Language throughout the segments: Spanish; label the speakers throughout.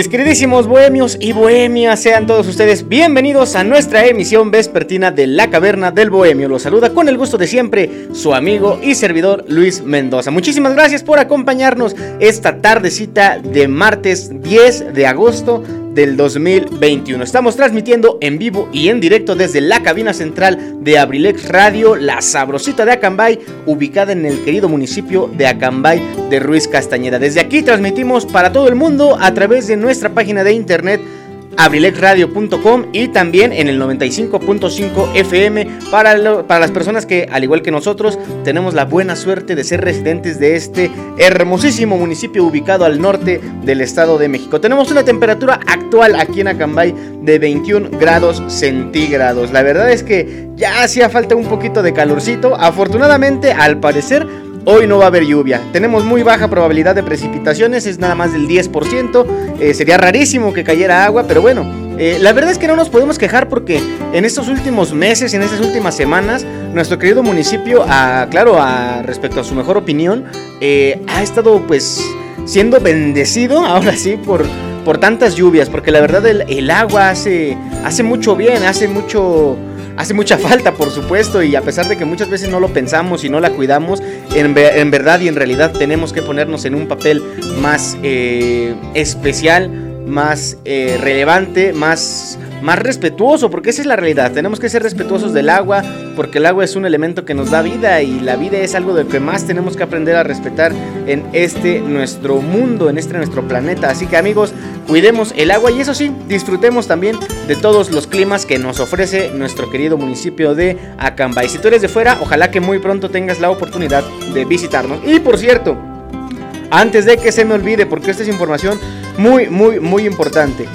Speaker 1: Mis queridísimos bohemios y bohemias, sean todos ustedes bienvenidos a nuestra emisión vespertina de La Caverna del Bohemio. Los saluda con el gusto de siempre su amigo y servidor Luis Mendoza. Muchísimas gracias por acompañarnos esta tardecita de martes 10 de agosto del 2021. Estamos transmitiendo en vivo y en directo desde la cabina central de Abrilex Radio, la sabrosita de Acambay, ubicada en el querido municipio de Acambay de Ruiz Castañeda. Desde aquí transmitimos para todo el mundo a través de nuestra página de internet abrilexradio.com y también en el 95.5 FM para, para las personas que, al igual que nosotros, tenemos la buena suerte de ser residentes de este hermosísimo municipio ubicado al norte del Estado de México. Tenemos una temperatura actual aquí en Acambay de 21 grados centígrados. La verdad es que ya hacía falta un poquito de calorcito. Afortunadamente, al parecer, Hoy no va a haber lluvia. Tenemos muy baja probabilidad de precipitaciones, es nada más del 10%. Eh, sería rarísimo que cayera agua, pero bueno, eh, la verdad es que no nos podemos quejar porque en estos últimos meses, en estas últimas semanas, nuestro querido municipio, claro, respecto a su mejor opinión, eh, ha estado pues siendo bendecido, ahora sí, por, por tantas lluvias, porque la verdad el, el agua hace, hace mucho bien, hace mucho hace mucha falta, por supuesto, y a pesar de que muchas veces no lo pensamos y no la cuidamos, en, verdad y en realidad tenemos que ponernos en un papel más eh, especial, más eh, relevante, más más respetuoso, porque esa es la realidad. Tenemos que ser respetuosos del agua, porque el agua es un elemento que nos da vida y la vida es algo de lo que más tenemos que aprender a respetar en este nuestro mundo, en este nuestro planeta. Así que amigos, cuidemos el agua y eso sí, disfrutemos también de todos los climas que nos ofrece nuestro querido municipio de Acambay. Si tú eres de fuera, ojalá que muy pronto tengas la oportunidad de visitarnos. Y por cierto, antes de que se me olvide, porque esta es información muy, muy, muy importante.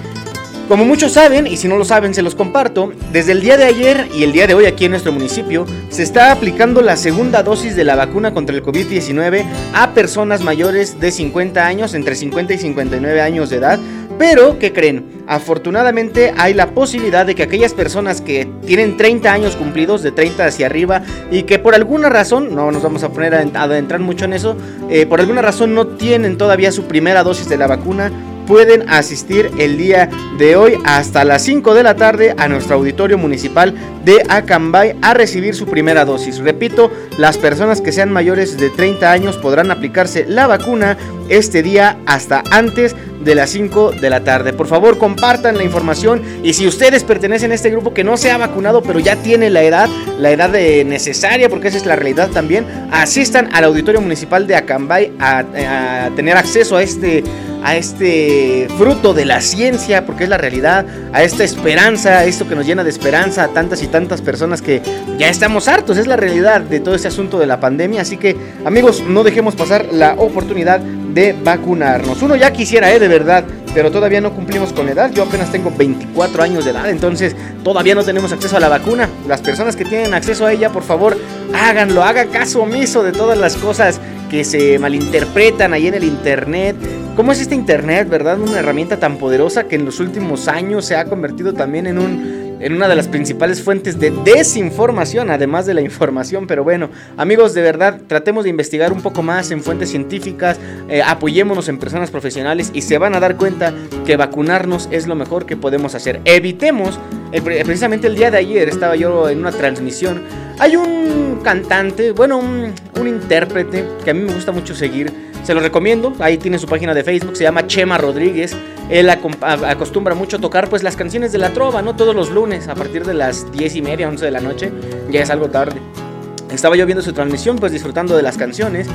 Speaker 1: Como muchos saben, y si no lo saben se los comparto, desde el día de ayer y el día de hoy aquí en nuestro municipio se está aplicando la segunda dosis de la vacuna contra el COVID-19 a personas mayores de 50 años, entre 50 y 59 años de edad. Pero, ¿qué creen? Afortunadamente hay la posibilidad de que aquellas personas que tienen 30 años cumplidos, de 30 hacia arriba, y que por alguna razón, no nos vamos a poner a adentrar mucho en eso, eh, por alguna razón no tienen todavía su primera dosis de la vacuna, pueden asistir el día de hoy hasta las 5 de la tarde a nuestro auditorio municipal de Acambay a recibir su primera dosis. Repito, las personas que sean mayores de 30 años podrán aplicarse la vacuna este día hasta antes de las 5 de la tarde. Por favor, compartan la información. Y si ustedes pertenecen a este grupo que no se ha vacunado pero ya tiene la edad, la edad necesaria, porque esa es la realidad también, asistan al auditorio municipal de Acambay a, a tener acceso a este a este fruto de la ciencia, porque es la realidad, a esta esperanza, esto que nos llena de esperanza a tantas y tantas personas que ya estamos hartos, es la realidad de todo ese asunto de la pandemia, así que amigos, no dejemos pasar la oportunidad de vacunarnos. Uno ya quisiera, ¿eh? De verdad, pero todavía no cumplimos con edad. Yo apenas tengo 24 años de edad, entonces todavía no tenemos acceso a la vacuna. Las personas que tienen acceso a ella, por favor, háganlo, haga caso omiso de todas las cosas que se malinterpretan ahí en el internet. ¿Cómo es este internet, verdad? Una herramienta tan poderosa que en los últimos años se ha convertido también en un en una de las principales fuentes de desinformación, además de la información. Pero bueno, amigos, de verdad, tratemos de investigar un poco más en fuentes científicas, eh, apoyémonos en personas profesionales y se van a dar cuenta que vacunarnos es lo mejor que podemos hacer. Evitemos, precisamente el día de ayer estaba yo en una transmisión, hay un cantante, bueno, un intérprete que a mí me gusta mucho seguir, se lo recomiendo, ahí tiene su página de Facebook, se llama Chema Rodríguez. Él acostumbra mucho tocar pues las canciones de la trova, ¿no? Todos los lunes a partir de las 10 y media, 11 de la noche, ya es algo tarde. Estaba yo viendo su transmisión pues disfrutando de las canciones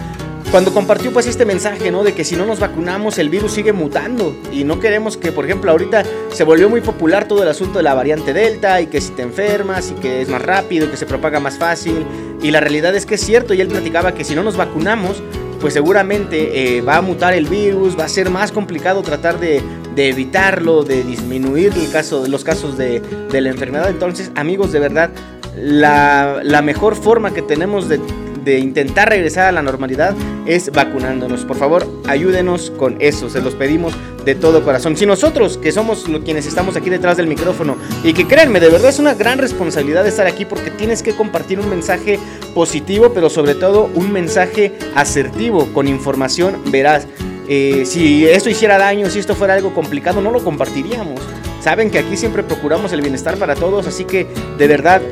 Speaker 1: cuando compartió pues este mensaje, ¿no? De que si no nos vacunamos el virus sigue mutando y no queremos que, por ejemplo, ahorita se volvió muy popular todo el asunto de la variante Delta y que si te enfermas y que es más rápido y que se propaga más fácil y la realidad es que es cierto y él platicaba que si no nos vacunamos pues seguramente eh, va a mutar el virus, va a ser más complicado tratar de, evitarlo, de disminuir el caso, los casos de, la enfermedad. Entonces, amigos, de verdad, la, la mejor forma que tenemos de de intentar regresar a la normalidad es vacunándonos. Por favor, ayúdenos con eso, se los pedimos de todo corazón. Si nosotros, que somos quienes estamos aquí detrás del micrófono, y que créanme, de verdad es una gran responsabilidad estar aquí porque tienes que compartir un mensaje positivo, pero sobre todo un mensaje asertivo, con información veraz. Eh, si esto hiciera daño, si esto fuera algo complicado, no lo compartiríamos. Saben que aquí siempre procuramos el bienestar para todos, así que de verdad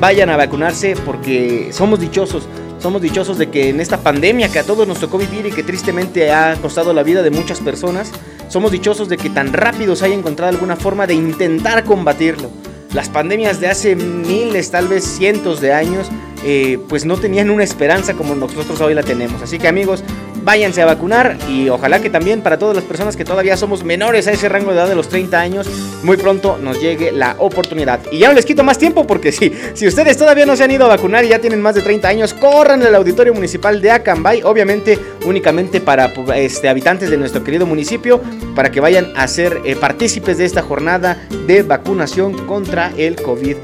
Speaker 1: vayan a vacunarse porque somos dichosos. Somos dichosos de que en esta pandemia que a todos nos tocó vivir y que tristemente ha costado la vida de muchas personas, somos dichosos de que tan rápido se haya encontrado alguna forma de intentar combatirlo. Las pandemias de hace miles, tal vez cientos de años, eh, pues no tenían una esperanza como nosotros hoy la tenemos. Así que amigos, váyanse a vacunar y ojalá que también para todas las personas que todavía somos menores a ese rango de edad de los 30 años, muy pronto nos llegue la oportunidad. Y ya no les quito más tiempo porque si, si ustedes todavía no se han ido a vacunar y ya tienen más de 30 años, corran al auditorio municipal de Acambay, obviamente únicamente para este, habitantes de nuestro querido municipio, para que vayan a ser eh, partícipes de esta jornada de vacunación contra el COVID.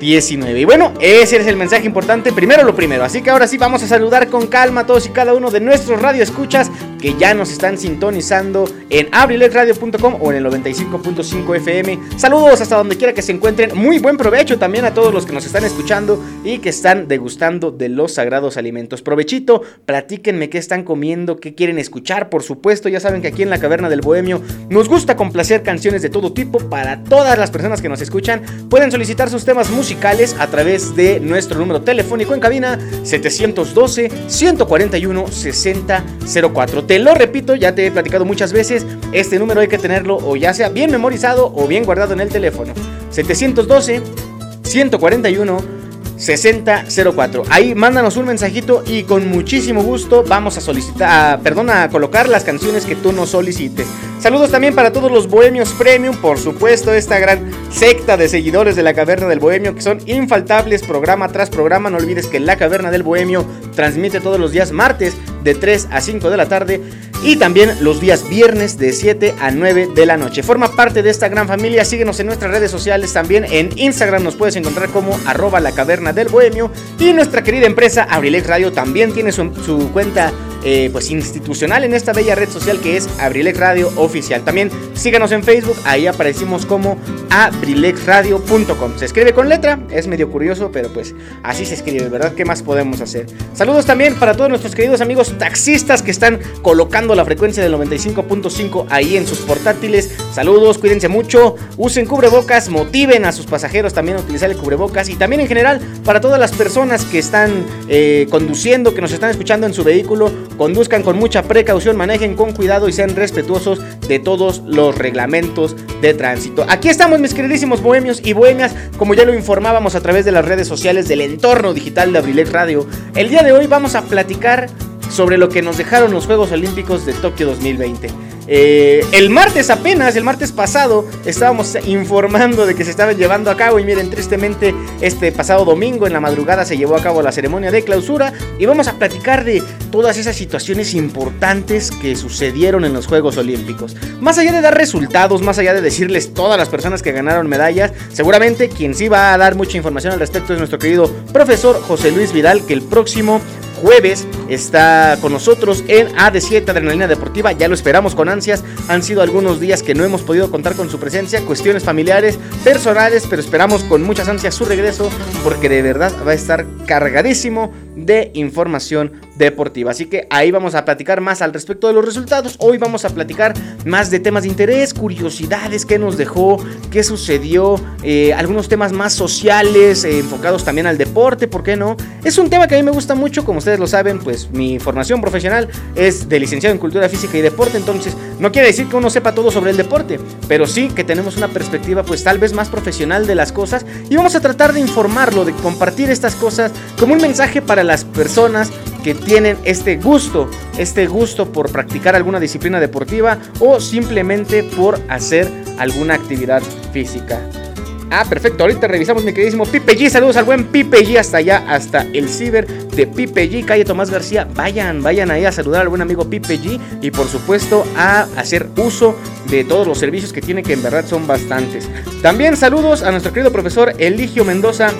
Speaker 1: 19. Y bueno, ese es el mensaje importante, primero lo primero. Así que ahora sí vamos a saludar con calma a todos y cada uno de nuestros radioescuchas que ya nos están sintonizando en abrilexradio.com o en el 95.5 FM. Saludos hasta donde quiera que se encuentren. Muy buen provecho también a todos los que nos están escuchando y que están degustando de los sagrados alimentos. Provechito, platíquenme qué están comiendo, qué quieren escuchar. Por supuesto, ya saben que aquí en la Caverna del Bohemio nos gusta complacer canciones de todo tipo para todas las personas que nos escuchan. Pueden solicitar sus temas musicales a través de nuestro número telefónico en cabina 712 141 6004. Te lo repito, ya te he platicado muchas veces, este número hay que tenerlo o ya sea bien memorizado o bien guardado en el teléfono. 712 141 6004. Ahí mándanos un mensajito y con muchísimo gusto vamos a solicitar, perdón, a colocar las canciones que tú nos solicites. Saludos también para todos los bohemios premium, por supuesto, esta gran secta de seguidores de la Caverna del Bohemio que son infaltables programa tras programa. No olvides que la Caverna del Bohemio transmite todos los días martes de 3 a 5 de la tarde y también los días viernes de 7 a 9 de la noche. Forma parte de esta gran familia, síguenos en nuestras redes sociales también, en Instagram nos puedes encontrar como arroba la caverna del bohemio. Y nuestra querida empresa Abrilex Radio también tiene su, su cuenta eh, pues institucional en esta bella red social que es Abrilex Radio Oficial. También síganos en Facebook, ahí aparecimos como abrilexradio.com. Se escribe con letra, es medio curioso, pero pues así se escribe, ¿verdad? ¿Qué más podemos hacer? Saludos también para todos nuestros queridos amigos taxistas que están colocando la frecuencia del 95.5 ahí en sus portátiles. Saludos, cuídense mucho, usen cubrebocas, motiven a sus pasajeros también a utilizar el cubrebocas y también en general para todas las personas que están eh, conduciendo, que nos están escuchando en su vehículo, conduzcan con mucha precaución, manejen con cuidado y sean respetuosos de todos los reglamentos de tránsito. Aquí estamos mis queridísimos bohemios y bohemias, como ya lo informábamos a través de las redes sociales del entorno digital de Abrilex Radio. El día de hoy vamos a platicar sobre lo que nos dejaron los Juegos Olímpicos de Tokio 2020. Eh, el martes apenas, el martes pasado, estábamos informando de que se estaban llevando a cabo y miren, tristemente este pasado domingo en la madrugada se llevó a cabo la ceremonia de clausura y vamos a platicar de todas esas situaciones importantes que sucedieron en los Juegos Olímpicos. Más allá de dar resultados, más allá de decirles todas las personas que ganaron medallas, seguramente quien sí va a dar mucha información al respecto es nuestro querido profesor José Luis Vidal, que el próximo jueves está con nosotros en AD7 Adrenalina Deportiva. Ya lo esperamos con ansias. Han sido algunos días que no hemos podido contar con su presencia, cuestiones familiares, personales, pero esperamos con muchas ansias su regreso porque de verdad va a estar cargadísimo de información deportiva. Así que ahí vamos a platicar más al respecto de los resultados. Hoy vamos a platicar más de temas de interés, curiosidades, qué nos dejó, qué sucedió, eh, algunos temas más sociales, eh, enfocados también al deporte, ¿por qué no? Es un tema que a mí me gusta mucho, como ustedes lo saben, pues mi formación profesional es de licenciado en cultura física y deporte, entonces no quiere decir que uno sepa todo sobre el deporte, pero sí que tenemos una perspectiva pues tal vez más profesional de las cosas y vamos a tratar de informarlo, de compartir estas cosas como un mensaje para las personas que tienen este gusto, este gusto por practicar alguna disciplina deportiva o simplemente por hacer alguna actividad física. Ah, perfecto. Ahorita revisamos mi queridísimo Pipe G. Saludos al buen Pipe G hasta allá, hasta el ciber de Pipe G, calle Tomás García. Vayan, vayan ahí a saludar al buen amigo Pipe G y por supuesto a hacer uso de todos los servicios que tiene, que en verdad son bastantes. También saludos a nuestro querido profesor Eligio Mendoza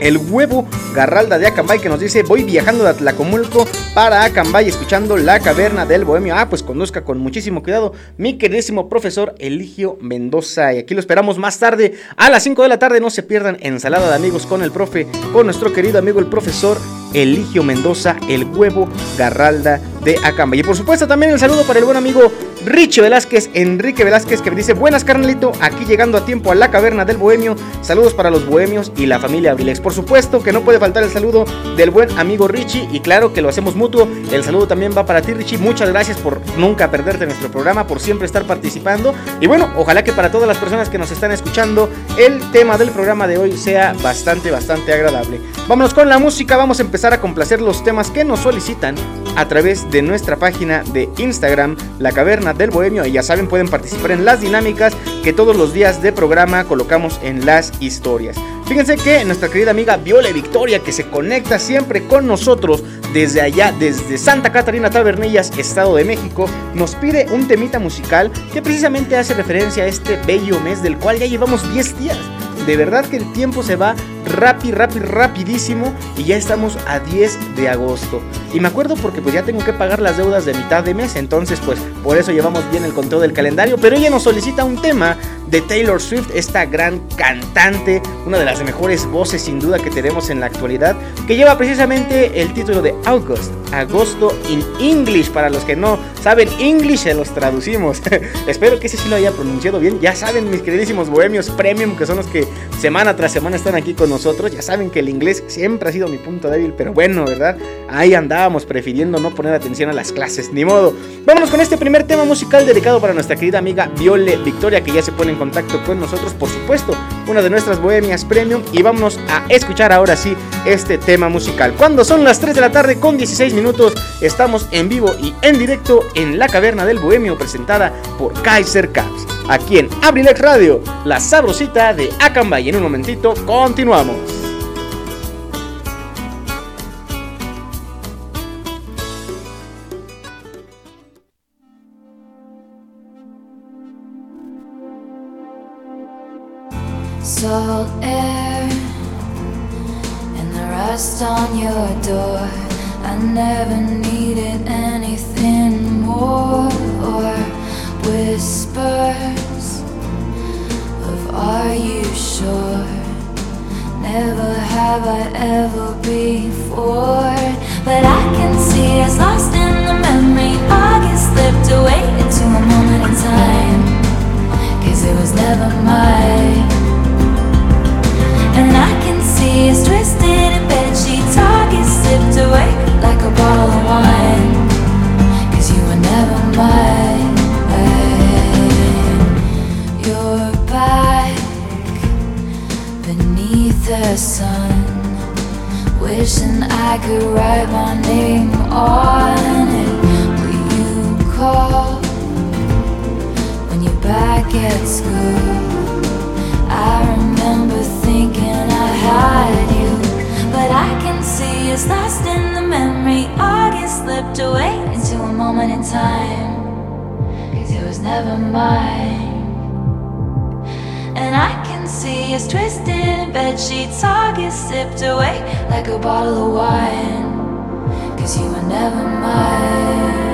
Speaker 1: el huevo Garralda de Acambay que nos dice voy viajando de Atlacomulco para Acambay escuchando la caverna del bohemio. Ah, pues conduzca con muchísimo cuidado mi queridísimo profesor Eligio Mendoza. Y aquí lo esperamos más tarde a las 5 de la tarde. No se pierdan ensalada de amigos con el profe, con nuestro querido amigo el profesor Eligio Mendoza, el huevo Garralda de Acambay. Y por supuesto también el saludo para el buen amigo Richie Velázquez, Enrique Velázquez, que me dice, buenas carnalito, aquí llegando a tiempo a la caverna del Bohemio. Saludos para los bohemios y la familia Abrilex. Por supuesto que no puede faltar el saludo del buen amigo Richie y claro que lo hacemos mutuo. El saludo también va para ti Richie. Muchas gracias por nunca perderte nuestro programa, por siempre estar participando. Y bueno, ojalá que para todas las personas que nos están escuchando, el tema del programa de hoy sea bastante, bastante agradable. Vámonos con la música, vamos a empezar a complacer los temas que nos solicitan a través de nuestra página de Instagram, La Caverna del Bohemio. Y ya saben, pueden participar en las dinámicas que todos los días de programa colocamos en las historias. Fíjense que nuestra querida amiga Viola Victoria, que se conecta siempre con nosotros desde allá, desde Santa Catarina Tabernillas, Estado de México, nos pide un temita musical que precisamente hace referencia a este bello mes del cual ya llevamos 10 días. De verdad que el tiempo se va rápido, rápido, rapidísimo y ya estamos a 10 de agosto. Y me acuerdo porque pues ya tengo que pagar las deudas de mitad de mes, entonces pues por eso llevamos bien el conteo del calendario, pero ella nos solicita un tema de Taylor Swift, esta gran cantante, una de las mejores voces sin duda que tenemos en la actualidad, que lleva precisamente el título de August, agosto in English, para los que no saben English se los traducimos. Espero que ese sí lo haya pronunciado bien. Ya saben mis queridísimos bohemios premium que son los que semana tras semana están aquí con nosotros, ya saben que el inglés siempre ha sido mi punto débil, pero bueno, ¿verdad? Ahí andábamos prefiriendo no poner atención a las clases, ni modo. Vámonos con este primer tema musical dedicado para nuestra querida amiga Viole Victoria, que ya se pone en contacto con nosotros, por supuesto, una de nuestras bohemias premium. Y vámonos a escuchar ahora sí este tema musical. Cuando son las 3 de la tarde con 16 minutos, estamos en vivo y en directo en la caverna del bohemio presentada por Kaiser Caps. Aquí en Abrilex Radio, la sabrosita de Acamba. Y en un momentito continuamos.
Speaker 2: Salt air and the rust on your door. I never needed anything more or whispers of Are you sure? Never have I ever before, but I can see us lost in the memory. I get slipped away into a moment in time, cause it was never mine. And I can see us twisted in bed sheets, all get slipped away like a bottle of wine. Cause you were never mine. You're back beneath the sun. Wishing I could write my name on it. Will you call when you're back at school? I remember You, but I can see it's lost in the memory. Get slipped away into a moment in time, cause it was never mine. And I can see it's twisted in bed sheets, get sipped away like a bottle of wine. Cause you were never mine.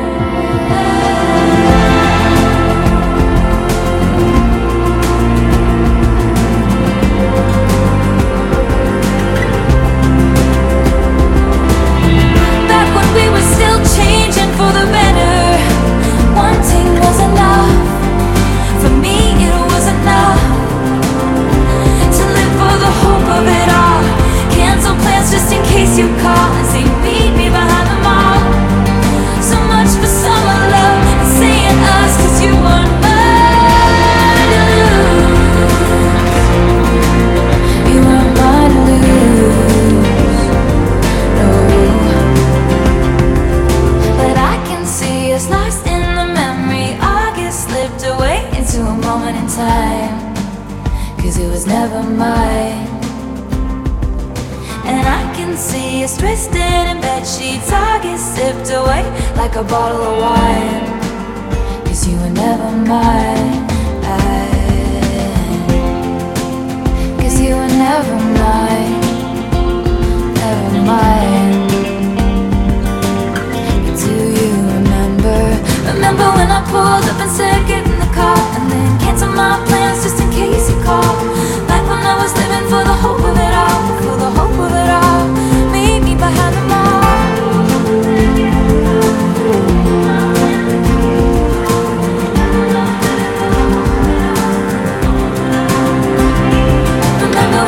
Speaker 2: Into a moment in time. Cause it was never mine. See us twisted in bed sheets. August sipped away like a bottle of wine. Cause you were never mine. Cause you were never mine. Never mine. Do you remember? Remember when I pulled up and said get in the car and then canceled my plans just in case you called? Back when I was living for the hope of it all, for the hope of it all.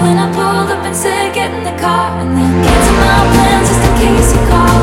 Speaker 2: When I pulled up and said get in the car and then canceled my plans just in case you called?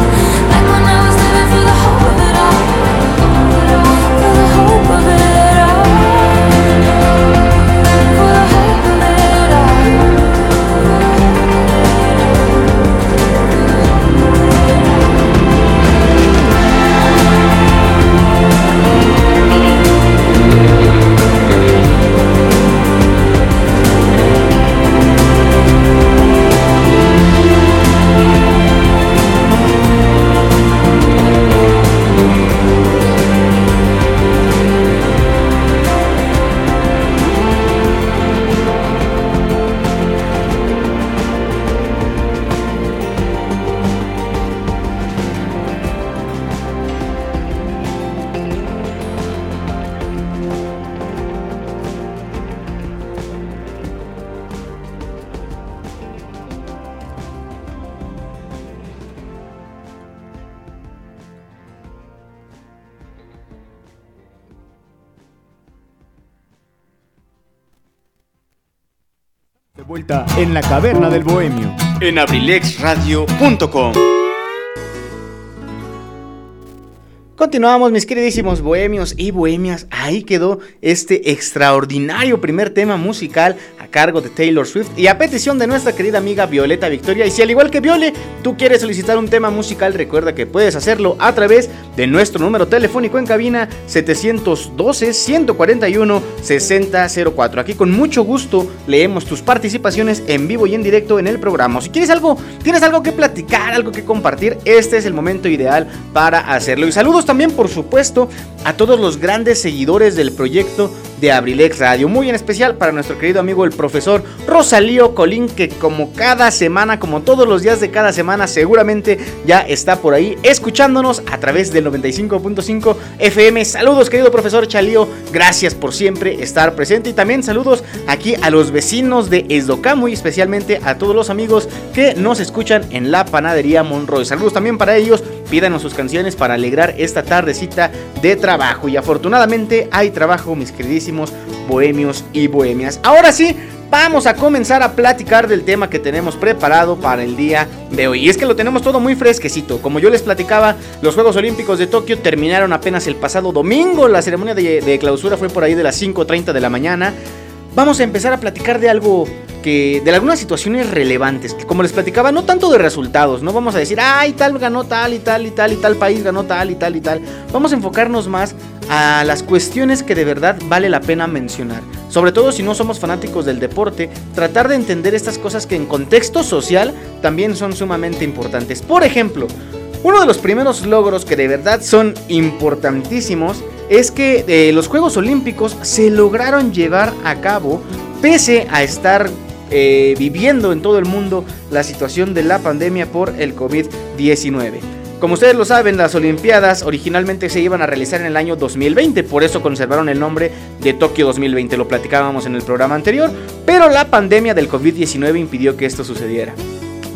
Speaker 3: En la caverna del bohemio.
Speaker 4: En abrilexradio.com.
Speaker 1: Continuamos, mis queridísimos bohemios y bohemias. Ahí quedó este extraordinario primer tema musical cargo de Taylor Swift y a petición de nuestra querida amiga Violeta Victoria. Y si al igual que Viole, tú quieres solicitar un tema musical, recuerda que puedes hacerlo a través de nuestro número telefónico en cabina 712-141-6004. Aquí con mucho gusto leemos tus participaciones en vivo y en directo en el programa. Si quieres algo, tienes algo que platicar, algo que compartir, este es el momento ideal para hacerlo. Y saludos también, por supuesto, a todos los grandes seguidores del proyecto de Abrilex Radio. Muy en especial para nuestro querido amigo el profesor Rosalío Colín, que como cada semana, como todos los días de cada semana, seguramente ya está por ahí escuchándonos a través del 95.5 FM. Saludos, querido profesor Chalío. Gracias por siempre estar presente. Y también saludos aquí a los vecinos de Esdocamu y especialmente a todos los amigos que nos escuchan en la panadería Monroy. Saludos también para ellos. Pídanos sus canciones para alegrar esta tardecita de trabajo. Y afortunadamente hay trabajo, mis queridísimos bohemios y bohemias. Ahora sí, vamos a comenzar a platicar del tema que tenemos preparado para el día de hoy. Y es que lo tenemos todo muy fresquecito. Como yo les platicaba, los Juegos Olímpicos de Tokio terminaron apenas el pasado domingo. La ceremonia de, de clausura fue por ahí de las 5.30 de la mañana. Vamos a empezar a platicar de algo que de algunas situaciones relevantes, como les platicaba, no tanto de resultados, no vamos a decir, ay, tal ganó tal y tal y tal y tal país ganó tal y tal y tal. Vamos a enfocarnos más a las cuestiones que de verdad vale la pena mencionar. Sobre todo si no somos fanáticos del deporte, tratar de entender estas cosas que en contexto social también son sumamente importantes. Por ejemplo, uno de los primeros logros que de verdad son importantísimos es que eh, los Juegos Olímpicos se lograron llevar a cabo pese a estar eh, viviendo en todo el mundo la situación de la pandemia por el COVID-19. Como ustedes lo saben, las Olimpiadas originalmente se iban a realizar en el año 2020, por eso conservaron el nombre de Tokio 2020, lo platicábamos en el programa anterior, pero la pandemia del COVID-19 impidió que esto sucediera.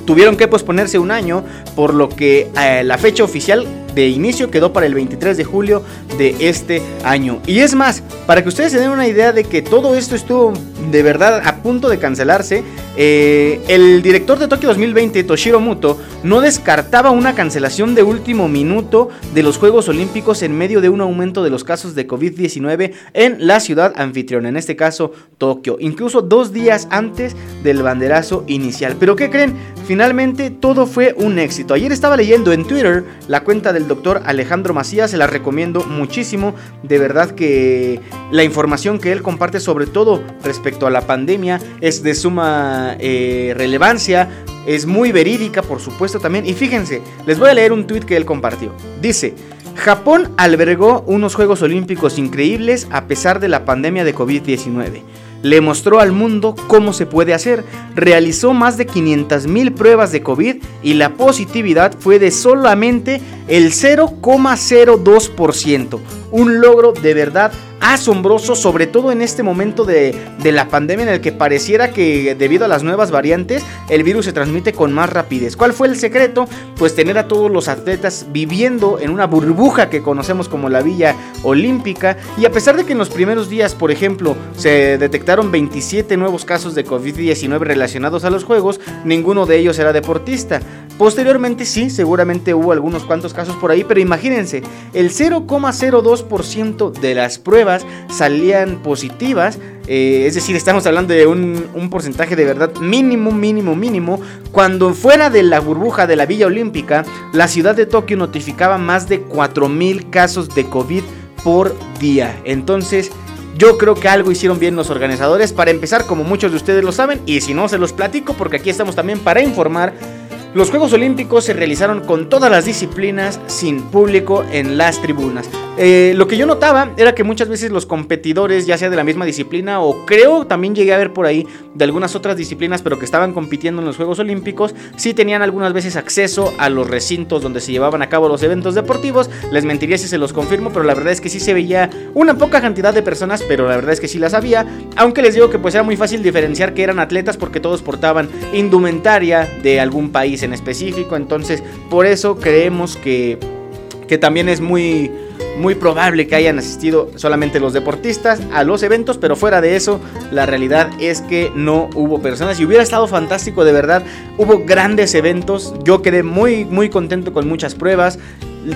Speaker 1: Tuvieron que posponerse un año, por lo que eh, la fecha oficial de inicio quedó para el 23 de julio de este año. Y es más, para que ustedes se den una idea de que todo esto estuvo de verdad a punto de cancelarse, eh, el director de Tokio 2020, Toshiro Muto, no descartaba una cancelación de último minuto de los Juegos Olímpicos en medio de un aumento de los casos de COVID-19 en la ciudad anfitriona, en este caso Tokio, incluso dos días antes del banderazo inicial. Pero ¿qué creen? Finalmente todo fue un éxito. Ayer estaba leyendo en Twitter la cuenta del doctor Alejandro Macías, se la recomiendo muchísimo. De verdad que la información que él comparte, sobre todo respecto a la pandemia, es de suma eh, relevancia. Es muy verídica, por supuesto, también. Y fíjense, les voy a leer un tweet que él compartió. Dice, Japón albergó unos Juegos Olímpicos increíbles a pesar de la pandemia de COVID-19 le mostró al mundo cómo se puede hacer. Realizó más de 500.000 pruebas de COVID y la positividad fue de solamente el 0,02%. Un logro de verdad asombroso, sobre todo en este momento de, la pandemia en el que pareciera que debido a las nuevas variantes el virus se transmite con más rapidez. ¿Cuál fue el secreto? Pues tener a todos los atletas viviendo en una burbuja que conocemos como la Villa Olímpica y a pesar de que en los primeros días, por ejemplo, se detectaron 27 nuevos casos de COVID-19 relacionados a los Juegos, ninguno de ellos era deportista. Posteriormente sí, seguramente hubo algunos cuantos casos por ahí, pero imagínense, el 0,02% de las pruebas salían positivas, eh, es decir, estamos hablando de un, un, porcentaje de verdad mínimo, mínimo, mínimo, cuando fuera de la burbuja de la Villa Olímpica, la ciudad de Tokio notificaba más de 4.000 casos de COVID por día. Entonces, yo creo que algo hicieron bien los organizadores. Para empezar, como muchos de ustedes lo saben, y si no, se los platico porque aquí estamos también para informar los Juegos Olímpicos se realizaron con todas las disciplinas sin público en las tribunas. Eh, lo que yo notaba era que muchas veces los competidores, ya sea de la misma disciplina o creo también llegué a ver por ahí de algunas otras disciplinas, pero que estaban compitiendo en los Juegos Olímpicos, sí tenían algunas veces acceso a los recintos donde se llevaban a cabo los eventos deportivos. Les mentiría si se los confirmo, pero la verdad es que sí se veía una poca cantidad de personas, pero la verdad es que sí las había. Aunque les digo que pues era muy fácil diferenciar que eran atletas porque todos portaban indumentaria de algún país en específico. Entonces, por eso creemos que, que también es muy, muy probable que hayan asistido solamente los deportistas a los eventos, pero fuera de eso, la realidad es que no hubo personas y hubiera estado fantástico de verdad. Hubo grandes eventos, yo quedé muy, muy contento con muchas pruebas.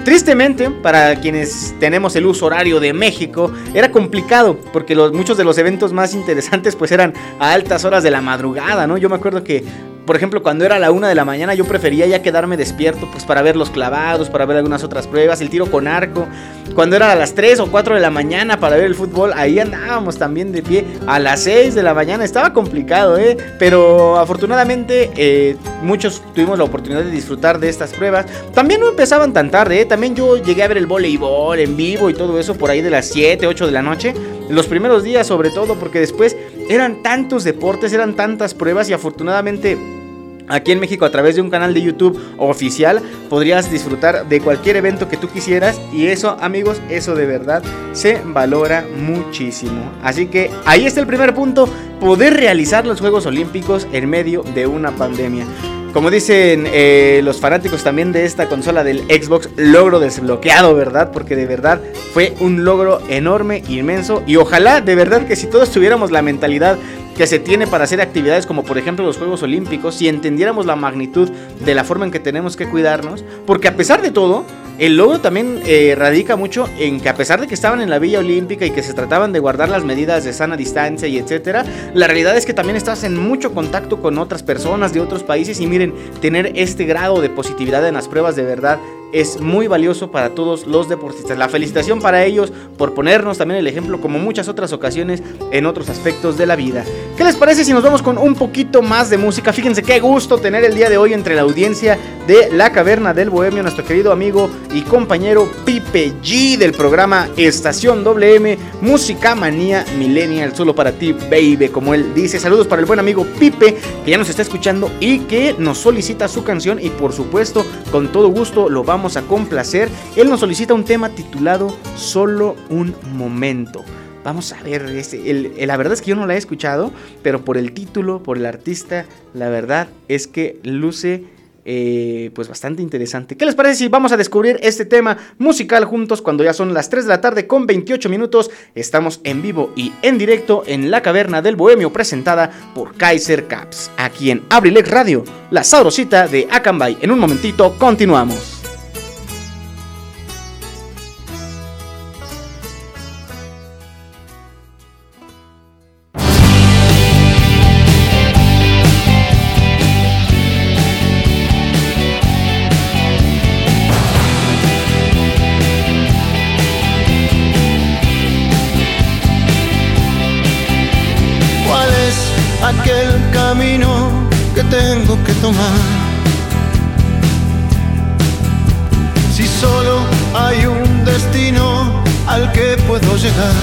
Speaker 1: Tristemente, para quienes tenemos el uso horario de México, era complicado porque los, muchos de los eventos más interesantes pues eran a altas horas de la madrugada, ¿no? Yo me acuerdo que por ejemplo, cuando era la una de la mañana, yo prefería ya quedarme despierto, pues para ver los clavados, para ver algunas otras pruebas, el tiro con arco. Cuando era a las 3 o 4 de la mañana para ver el fútbol, ahí andábamos también de pie. A las 6 de la mañana estaba complicado, ¿eh? Pero afortunadamente eh, muchos tuvimos la oportunidad de disfrutar de estas pruebas. También no empezaban tan tarde, ¿eh? También yo llegué a ver el voleibol en vivo y todo eso por ahí de las 7, 8 de la noche. Los primeros días sobre todo, porque después eran tantos deportes, eran tantas pruebas y afortunadamente Aquí en México a través de un canal de YouTube oficial podrías disfrutar de cualquier evento que tú quisieras y eso amigos, eso de verdad se valora muchísimo. Así que ahí está el primer punto, poder realizar los Juegos Olímpicos en medio de una pandemia. Como dicen eh, los fanáticos también de esta consola del Xbox, logro desbloqueado, ¿verdad? Porque de verdad fue un logro enorme, inmenso. Y ojalá de verdad que si todos tuviéramos la mentalidad que se tiene para hacer actividades como por ejemplo los Juegos Olímpicos, si entendiéramos la magnitud de la forma en que tenemos que cuidarnos, porque a pesar de todo, el logro también eh, radica mucho en que a pesar de que estaban en la Villa Olímpica y que se trataban de guardar las medidas de sana distancia y etcétera, la realidad es que también estás en mucho contacto con otras personas de otros países y miren, tener este grado de positividad en las pruebas de verdad es muy valioso para todos los deportistas. La felicitación para ellos por ponernos también el ejemplo como muchas otras ocasiones en otros aspectos de la vida. ¿Qué les parece si nos vamos con un poquito más de música? Fíjense qué gusto tener el día de hoy entre la audiencia de La Caverna del Bohemio, nuestro querido amigo y compañero Pipe G del programa Estación WM, Música Manía Millennial, solo para ti, baby, como él dice. Saludos para el buen amigo Pipe, que ya nos está escuchando y que nos solicita su canción y por supuesto con todo gusto lo vamos a complacer. Él nos solicita un tema titulado Solo un momento. Vamos a ver, este, la verdad es que yo no la he escuchado, pero por el título, por el artista, la verdad es que luce eh, pues bastante interesante. ¿Qué les parece si vamos a descubrir este tema musical juntos cuando ya son las 3 de la tarde con 28 minutos? Estamos en vivo y en directo en la caverna del Bohemio presentada por Kaiser Caps, aquí en Abrilex Radio, la sabrosita de Akanbay. En un momentito continuamos.
Speaker 5: Si solo hay un destino al que puedo llegar.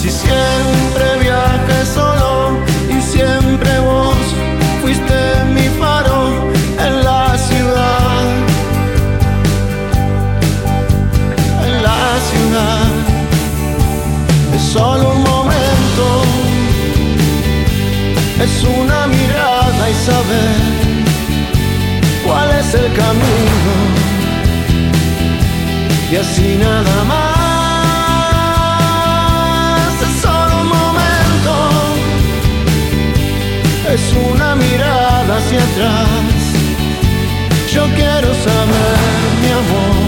Speaker 5: Si siempre viaje solo el camino. Y así nada más, es solo un momento, es una mirada hacia atrás. Yo quiero saber, mi amor.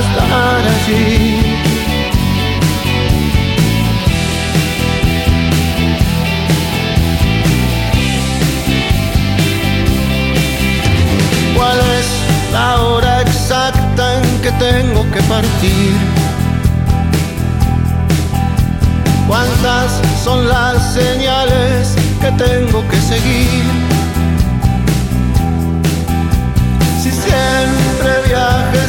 Speaker 5: estar allí. ¿Cuántas son las señales que tengo que seguir? Si siempre viaje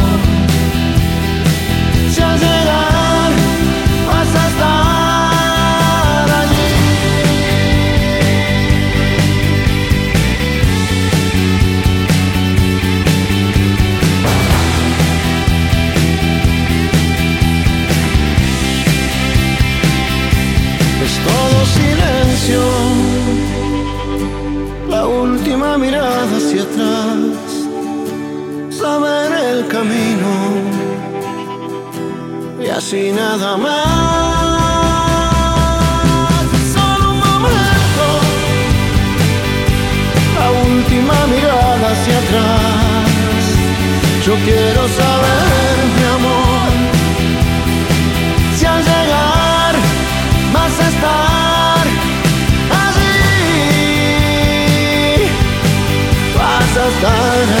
Speaker 5: así nada más. Solo un momento, la última mirada hacia atrás. Yo quiero saber, mi amor, si al llegar vas a estar. estar allí.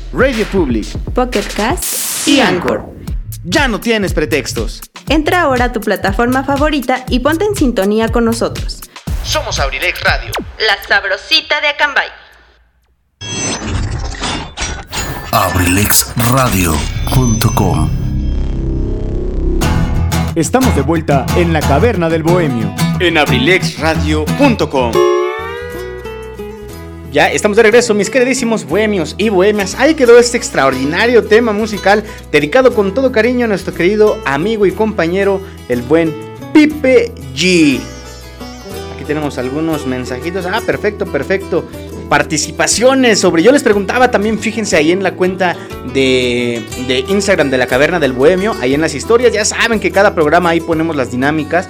Speaker 4: Radio Public
Speaker 6: Pocket Cast y Anchor.
Speaker 4: Ya no tienes pretextos.
Speaker 6: Entra ahora a tu plataforma favorita y ponte en sintonía con nosotros.
Speaker 4: Somos Abrilex Radio.
Speaker 6: La sabrosita de Acambay.
Speaker 7: abrilexradio.com
Speaker 3: Estamos de vuelta en la caverna del bohemio.
Speaker 4: En abrilexradio.com.
Speaker 1: Ya estamos de regreso, mis queridísimos bohemios y bohemias. Ahí quedó este extraordinario tema musical dedicado con todo cariño a nuestro querido amigo y compañero, el buen Pipe G. Aquí tenemos algunos mensajitos. Ah, perfecto, perfecto. Participaciones sobre. Yo les preguntaba también, fíjense ahí en la cuenta de, de Instagram de la Caverna del Bohemio, ahí en las historias. Ya saben que cada programa ahí ponemos las dinámicas.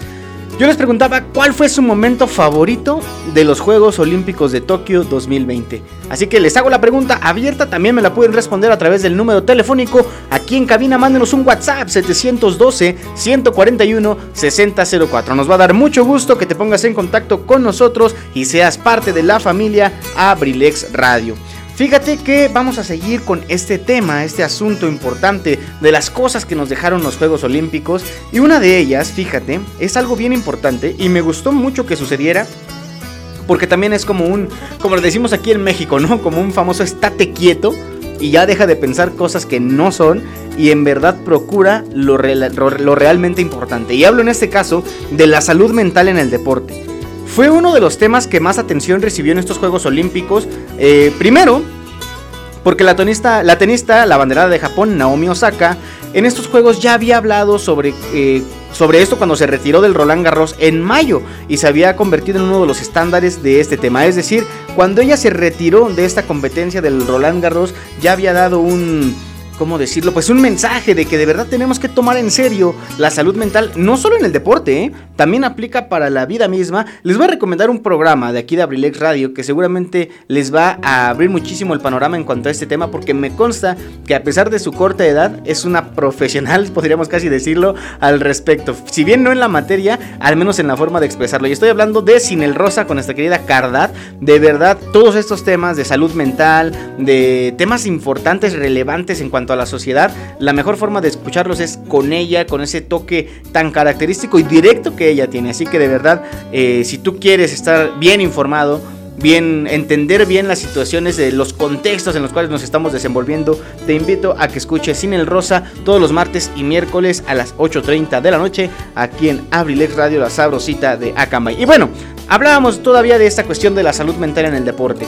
Speaker 1: Yo les preguntaba cuál fue su momento favorito de los Juegos Olímpicos de Tokio 2020. Así que les hago la pregunta abierta, también me la pueden responder a través del número telefónico. Aquí en cabina mándenos un WhatsApp 712-141-6004. Nos va a dar mucho gusto que te pongas en contacto con nosotros y seas parte de la familia Abrilex Radio. Fíjate que vamos a seguir con este tema, este asunto importante de las cosas que nos dejaron los Juegos Olímpicos. Y una de ellas, fíjate, es algo bien importante y me gustó mucho que sucediera. Porque también es como un, como lo decimos aquí en México, ¿no? Como un famoso estate quieto y ya deja de pensar cosas que no son y en verdad procura lo, lo realmente importante. Y hablo en este caso de la salud mental en el deporte. Fue uno de los temas que más atención recibió en estos Juegos Olímpicos. Eh, primero, porque la tenista, la tenista, la banderada de Japón, Naomi Osaka, en estos juegos ya había hablado sobre, eh, sobre esto cuando se retiró del Roland Garros en mayo y se había convertido en uno de los estándares de este tema. Es decir, cuando ella se retiró de esta competencia del Roland Garros, ya había dado un... ¿Cómo decirlo? Pues un mensaje de que de verdad tenemos que tomar en serio la salud mental, no solo en el deporte, ¿eh? también aplica para la vida misma. Les voy a recomendar un programa de aquí de Abrilex Radio que seguramente les va a abrir muchísimo el panorama en cuanto a este tema porque me consta que a pesar de su corta edad es una profesional, podríamos casi decirlo, al respecto. Si bien no en la materia, al menos en la forma de expresarlo. Y estoy hablando de Sin el Rosa con nuestra querida Cardat. De verdad, todos estos temas de salud mental, de temas importantes, relevantes en cuanto a la sociedad, la mejor forma de escucharlos es con ella, con ese toque tan característico y directo que ella tiene. Así que de verdad, eh, si tú quieres estar bien informado, bien entender bien las situaciones de los contextos en los cuales nos estamos desenvolviendo, te invito a que escuches Sin el Rosa todos los martes y miércoles a las 8.30 de la noche aquí en Abrilex Radio, la sabrosita de Acambay. Y bueno, hablábamos todavía de esta cuestión de la salud mental en el deporte.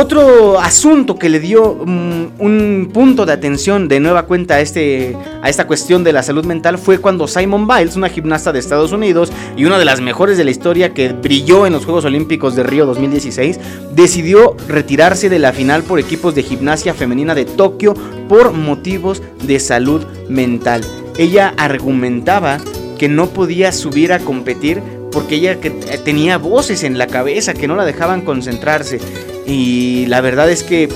Speaker 1: Otro asunto que le dio mm, un punto de atención de nueva cuenta a, este, a esta cuestión de la salud mental fue cuando Simon Biles, una gimnasta de Estados Unidos y una de las mejores de la historia que brilló en los Juegos Olímpicos de Río 2016, decidió retirarse de la final por equipos de gimnasia femenina de Tokio por motivos de salud mental. Ella argumentaba que no podía subir a competir porque ella que eh, tenía voces en la cabeza que no la dejaban concentrarse. Y la verdad es que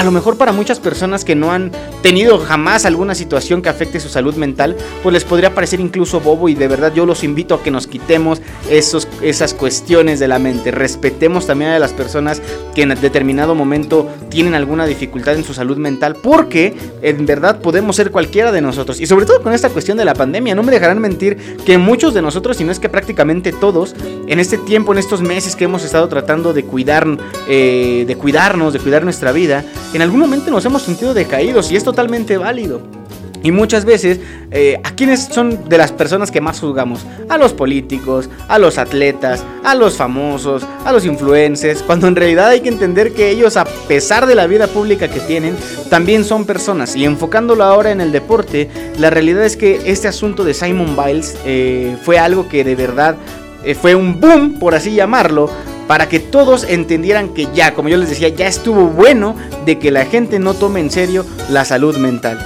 Speaker 1: a lo mejor para muchas personas que no han tenido jamás alguna situación que afecte su salud mental, pues les podría parecer incluso bobo y de verdad yo los invito a que nos quitemos esos, esas cuestiones de la mente. Respetemos también a las personas que en determinado momento tienen alguna dificultad en su salud mental porque en verdad podemos ser cualquiera de nosotros. Y sobre todo con esta cuestión de la pandemia, no me dejarán mentir que muchos de nosotros, si no es que prácticamente todos, en este tiempo, en estos meses que hemos estado tratando de cuidar, eh, de cuidarnos, de cuidar nuestra vida, en algún momento nos hemos sentido decaídos y es totalmente válido. Y muchas veces, eh, ¿a quiénes son de las personas que más juzgamos? A los políticos, a los atletas, a los famosos, a los influencers, cuando en realidad hay que entender que ellos, a pesar de la vida pública que tienen, también son personas. Y enfocándolo ahora en el deporte, la realidad es que este asunto de Simon Biles eh, fue algo que de verdad eh, fue un boom, por así llamarlo, para que todos entendieran que ya, como yo les decía, ya estuvo bueno de que la gente no tome en serio la salud mental.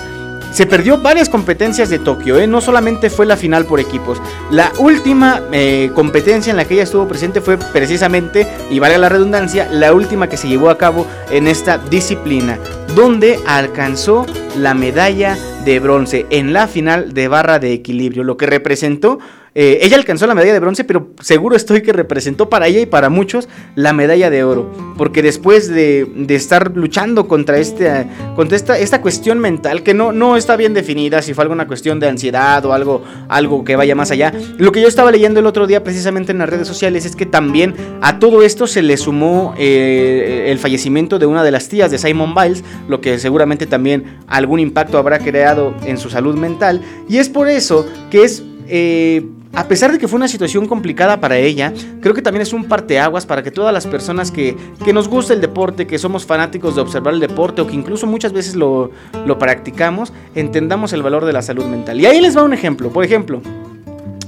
Speaker 1: Se perdió varias competencias de Tokio, ¿eh? no solamente fue la final por equipos. La última eh, competencia en la que ella estuvo presente fue precisamente, y valga la redundancia, la última que se llevó a cabo en esta disciplina, donde alcanzó la medalla de bronce en la final de barra de equilibrio, lo que representó eh, ella alcanzó la medalla de bronce, pero seguro estoy que representó para ella y para muchos la medalla de oro. Porque después de, estar luchando contra, este, contra esta, esta cuestión mental, que no, no está bien definida, si fue alguna cuestión de ansiedad o algo, algo que vaya más allá, lo que yo estaba leyendo el otro día precisamente en las redes sociales es que también a todo esto se le sumó eh, el fallecimiento de una de las tías de Simon Biles, lo que seguramente también algún impacto habrá creado en su salud mental. Y es por eso que es... Eh, a pesar de que fue una situación complicada para ella, creo que también es un parteaguas para que todas las personas que, nos gusta el deporte, que somos fanáticos de observar el deporte o que incluso muchas veces lo, lo practicamos, entendamos el valor de la salud mental. Y ahí les va un ejemplo. Por ejemplo,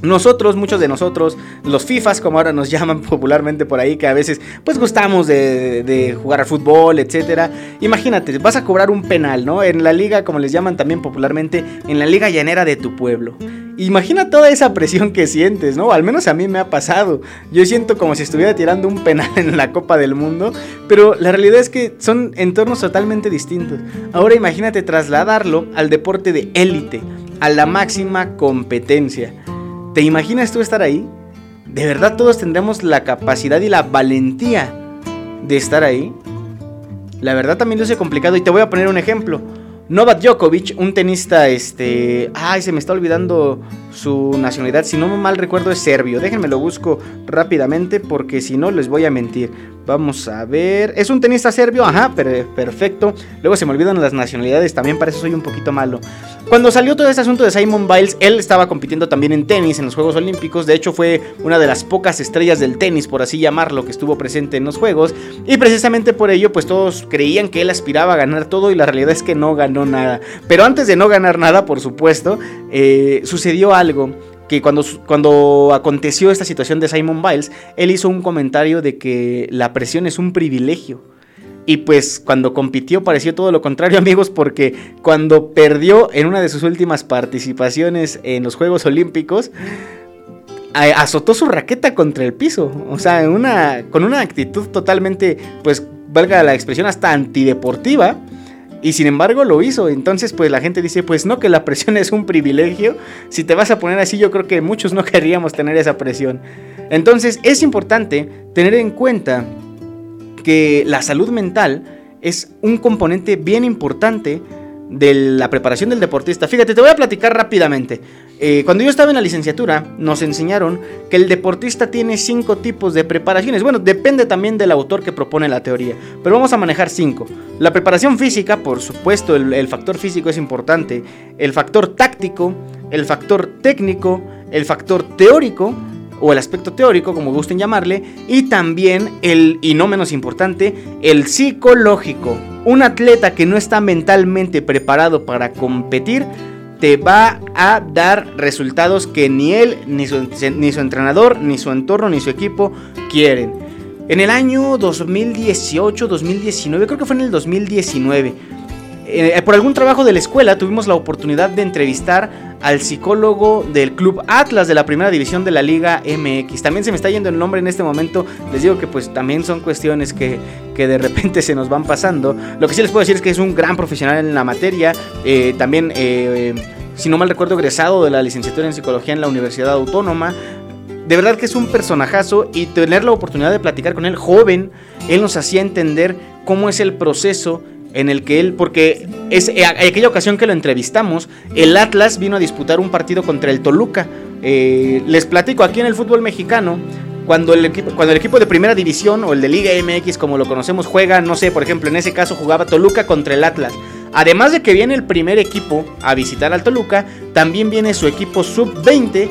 Speaker 1: nosotros, muchos de nosotros, los FIFAs, como ahora nos llaman popularmente por ahí, que a veces pues gustamos de, jugar al fútbol, etcétera. Imagínate, vas a cobrar un penal, ¿no? En la liga, como les llaman también popularmente, en la liga llanera de tu pueblo. Imagina toda esa presión que sientes, ¿no? Al menos a mí me ha pasado. Yo siento como si estuviera tirando un penal en la Copa del Mundo, pero la realidad es que son entornos totalmente distintos. Ahora imagínate trasladarlo al deporte de élite, a la máxima competencia. ¿Te imaginas tú estar ahí? ¿De verdad todos tendremos la capacidad y la valentía de estar ahí? La verdad también lo hace complicado y te voy a poner un ejemplo. Novak Djokovic, un tenista, este... Ay, se me está olvidando su nacionalidad. Si no mal recuerdo es serbio. Déjenme lo busco rápidamente porque si no les voy a mentir. Vamos a ver. Es un tenista serbio, ajá, perfecto. Luego se me olvidan las nacionalidades, también para eso soy un poquito malo. Cuando salió todo este asunto de Simon Biles, él estaba compitiendo también en tenis en los Juegos Olímpicos. De hecho, fue una de las pocas estrellas del tenis, por así llamarlo, que estuvo presente en los Juegos. Y precisamente por ello, pues todos creían que él aspiraba a ganar todo y la realidad es que no ganó nada. Pero antes de no ganar nada, por supuesto, eh, sucedió algo que cuando, cuando aconteció esta situación de Simon Biles, él hizo un comentario de que la presión es un privilegio. Y pues cuando compitió pareció todo lo contrario amigos porque cuando perdió en una de sus últimas participaciones en los Juegos Olímpicos, azotó su raqueta contra el piso. O sea, una, con una actitud totalmente, pues valga la expresión, hasta antideportiva. Y sin embargo lo hizo. Entonces, pues la gente dice, pues no, que la presión es un privilegio. Si te vas a poner así, yo creo que muchos no querríamos tener esa presión. Entonces, es importante tener en cuenta que la salud mental es un componente bien importante de la preparación del deportista. Fíjate, te voy a platicar rápidamente. Eh, cuando yo estaba en la licenciatura, nos enseñaron que el deportista tiene cinco tipos de preparaciones. Bueno, depende también del autor que propone la teoría, pero vamos a manejar cinco. La preparación física, por supuesto, el factor físico es importante. El factor táctico, el factor técnico, el factor teórico o el aspecto teórico, como gusten llamarle, y también el, y no menos importante, el psicológico. Un atleta que no está mentalmente preparado para competir te va a dar resultados que ni él, ni su, entrenador, ni su entorno, ni su equipo quieren. En el año 2018, 2019, creo que fue en el 2019, eh, por algún trabajo de la escuela tuvimos la oportunidad de entrevistar al psicólogo del Club Atlas de la primera división de la Liga MX. También se me está yendo el nombre en este momento. Les digo que pues también son cuestiones que, de repente se nos van pasando. Lo que sí les puedo decir es que es un gran profesional en la materia. Eh, también, eh, si no mal recuerdo, egresado de la licenciatura en psicología en la Universidad Autónoma. De verdad que es un personajazo y tener la oportunidad de platicar con él joven, él nos hacía entender cómo es el proceso en el que él, porque es eh, aquella ocasión que lo entrevistamos, el Atlas vino a disputar un partido contra el Toluca. Eh, les platico, aquí en el fútbol mexicano, cuando el, equipo, cuando el equipo de primera división o el de Liga MX, como lo conocemos, juega, no sé, por ejemplo, en ese caso jugaba Toluca contra el Atlas. Además de que viene el primer equipo a visitar al Toluca, también viene su equipo sub-20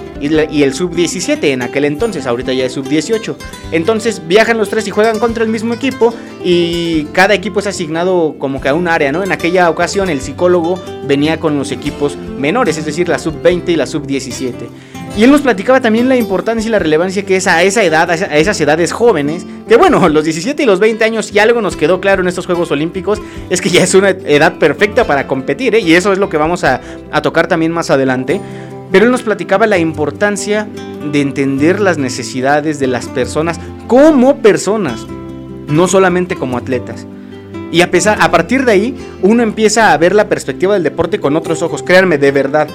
Speaker 1: y, el sub-17 en aquel entonces, ahorita ya es sub-18. Entonces viajan los tres y juegan contra el mismo equipo y cada equipo es asignado como que a un área, ¿no? En aquella ocasión el psicólogo venía con los equipos menores, es decir, la sub-20 y la sub-17. Y él nos platicaba también la importancia y la relevancia que es a esa edad, a esa- a esas edades jóvenes, que bueno, los 17 y los 20 años, si algo nos quedó claro en estos Juegos Olímpicos, es que ya es una edad perfecta para competir, ¿eh? y eso es lo que vamos a, a tocar también más adelante. Pero él nos platicaba la importancia de entender las necesidades de las personas como personas, no solamente como atletas. Y a, pesar, a partir de ahí, uno empieza a ver la perspectiva del deporte con otros ojos, créanme, de verdad.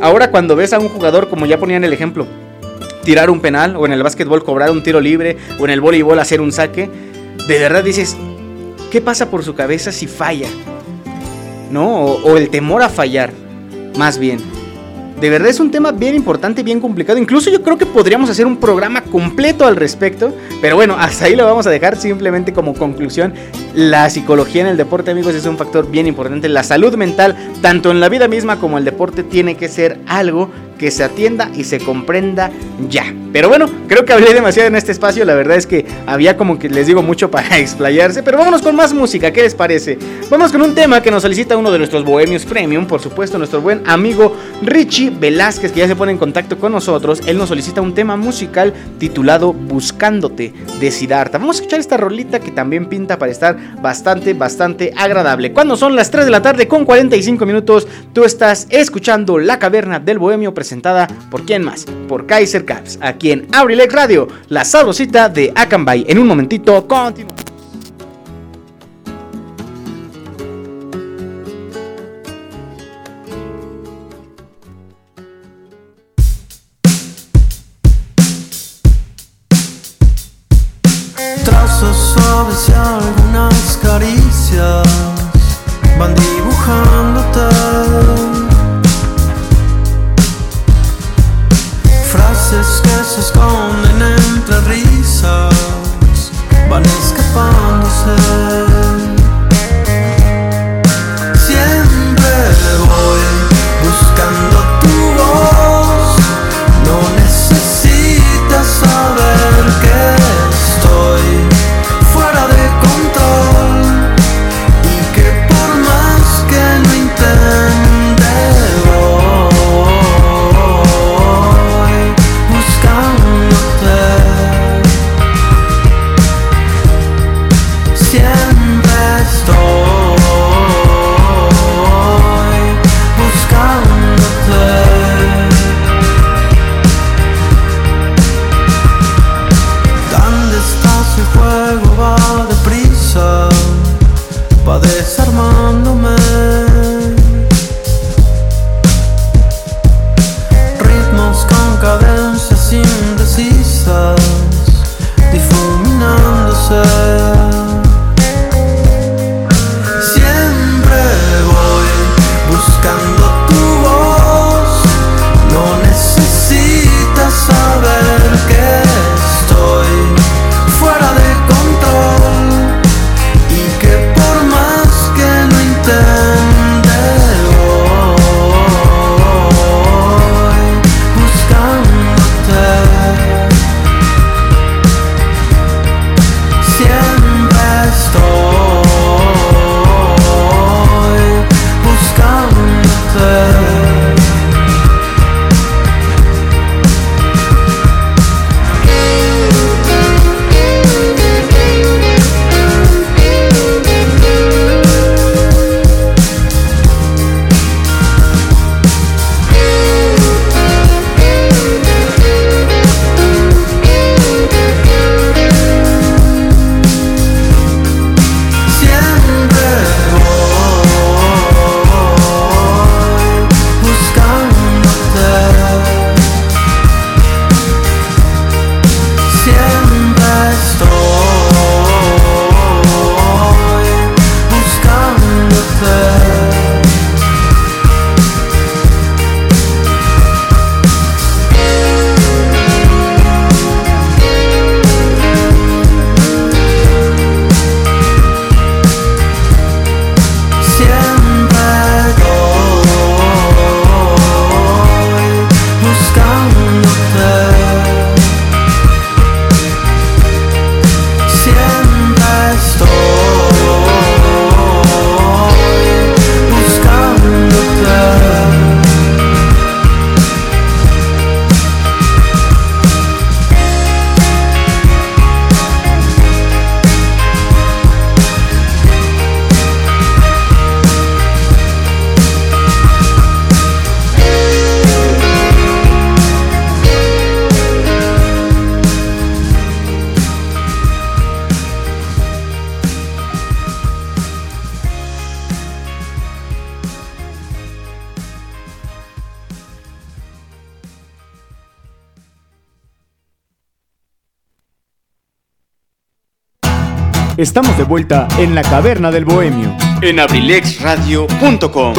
Speaker 1: Ahora cuando ves a un jugador, como ya ponían el ejemplo, tirar un penal, o en el básquetbol cobrar un tiro libre, o en el voleibol hacer un saque, de verdad dices, ¿qué pasa por su cabeza si falla? ¿No? O, o el temor a fallar, más bien. De verdad es un tema bien importante, bien complicado. Incluso yo creo que podríamos hacer un programa completo al respecto. Pero bueno, hasta ahí lo vamos a dejar simplemente como conclusión. La psicología en el deporte, amigos, es un factor bien importante. La salud mental, tanto en la vida misma como el deporte, tiene que ser algo que se atienda y se comprenda ya. Pero bueno, creo que hablé demasiado en este espacio. La verdad es que había como que les digo mucho para explayarse. Pero vámonos con más música, ¿qué les parece? Vamos con un tema que nos solicita uno de nuestros bohemios premium, por supuesto, nuestro buen amigo Richie Velázquez, que ya se pone en contacto con nosotros. Él nos solicita un tema musical titulado Buscándote de Siddhartha. Vamos a escuchar esta rolita que también pinta para estar bastante, bastante agradable. Cuando son las 3 de la tarde con 45 minutos, tú estás escuchando La Caverna del Bohemio presentada por quién más? Por Kaiser Caps, aquí en Abrilex Radio, la sabrosita de Akanbay. En un momentito, continuamos.
Speaker 3: Estamos de vuelta en la caverna del bohemio.
Speaker 4: En abrilexradio.com.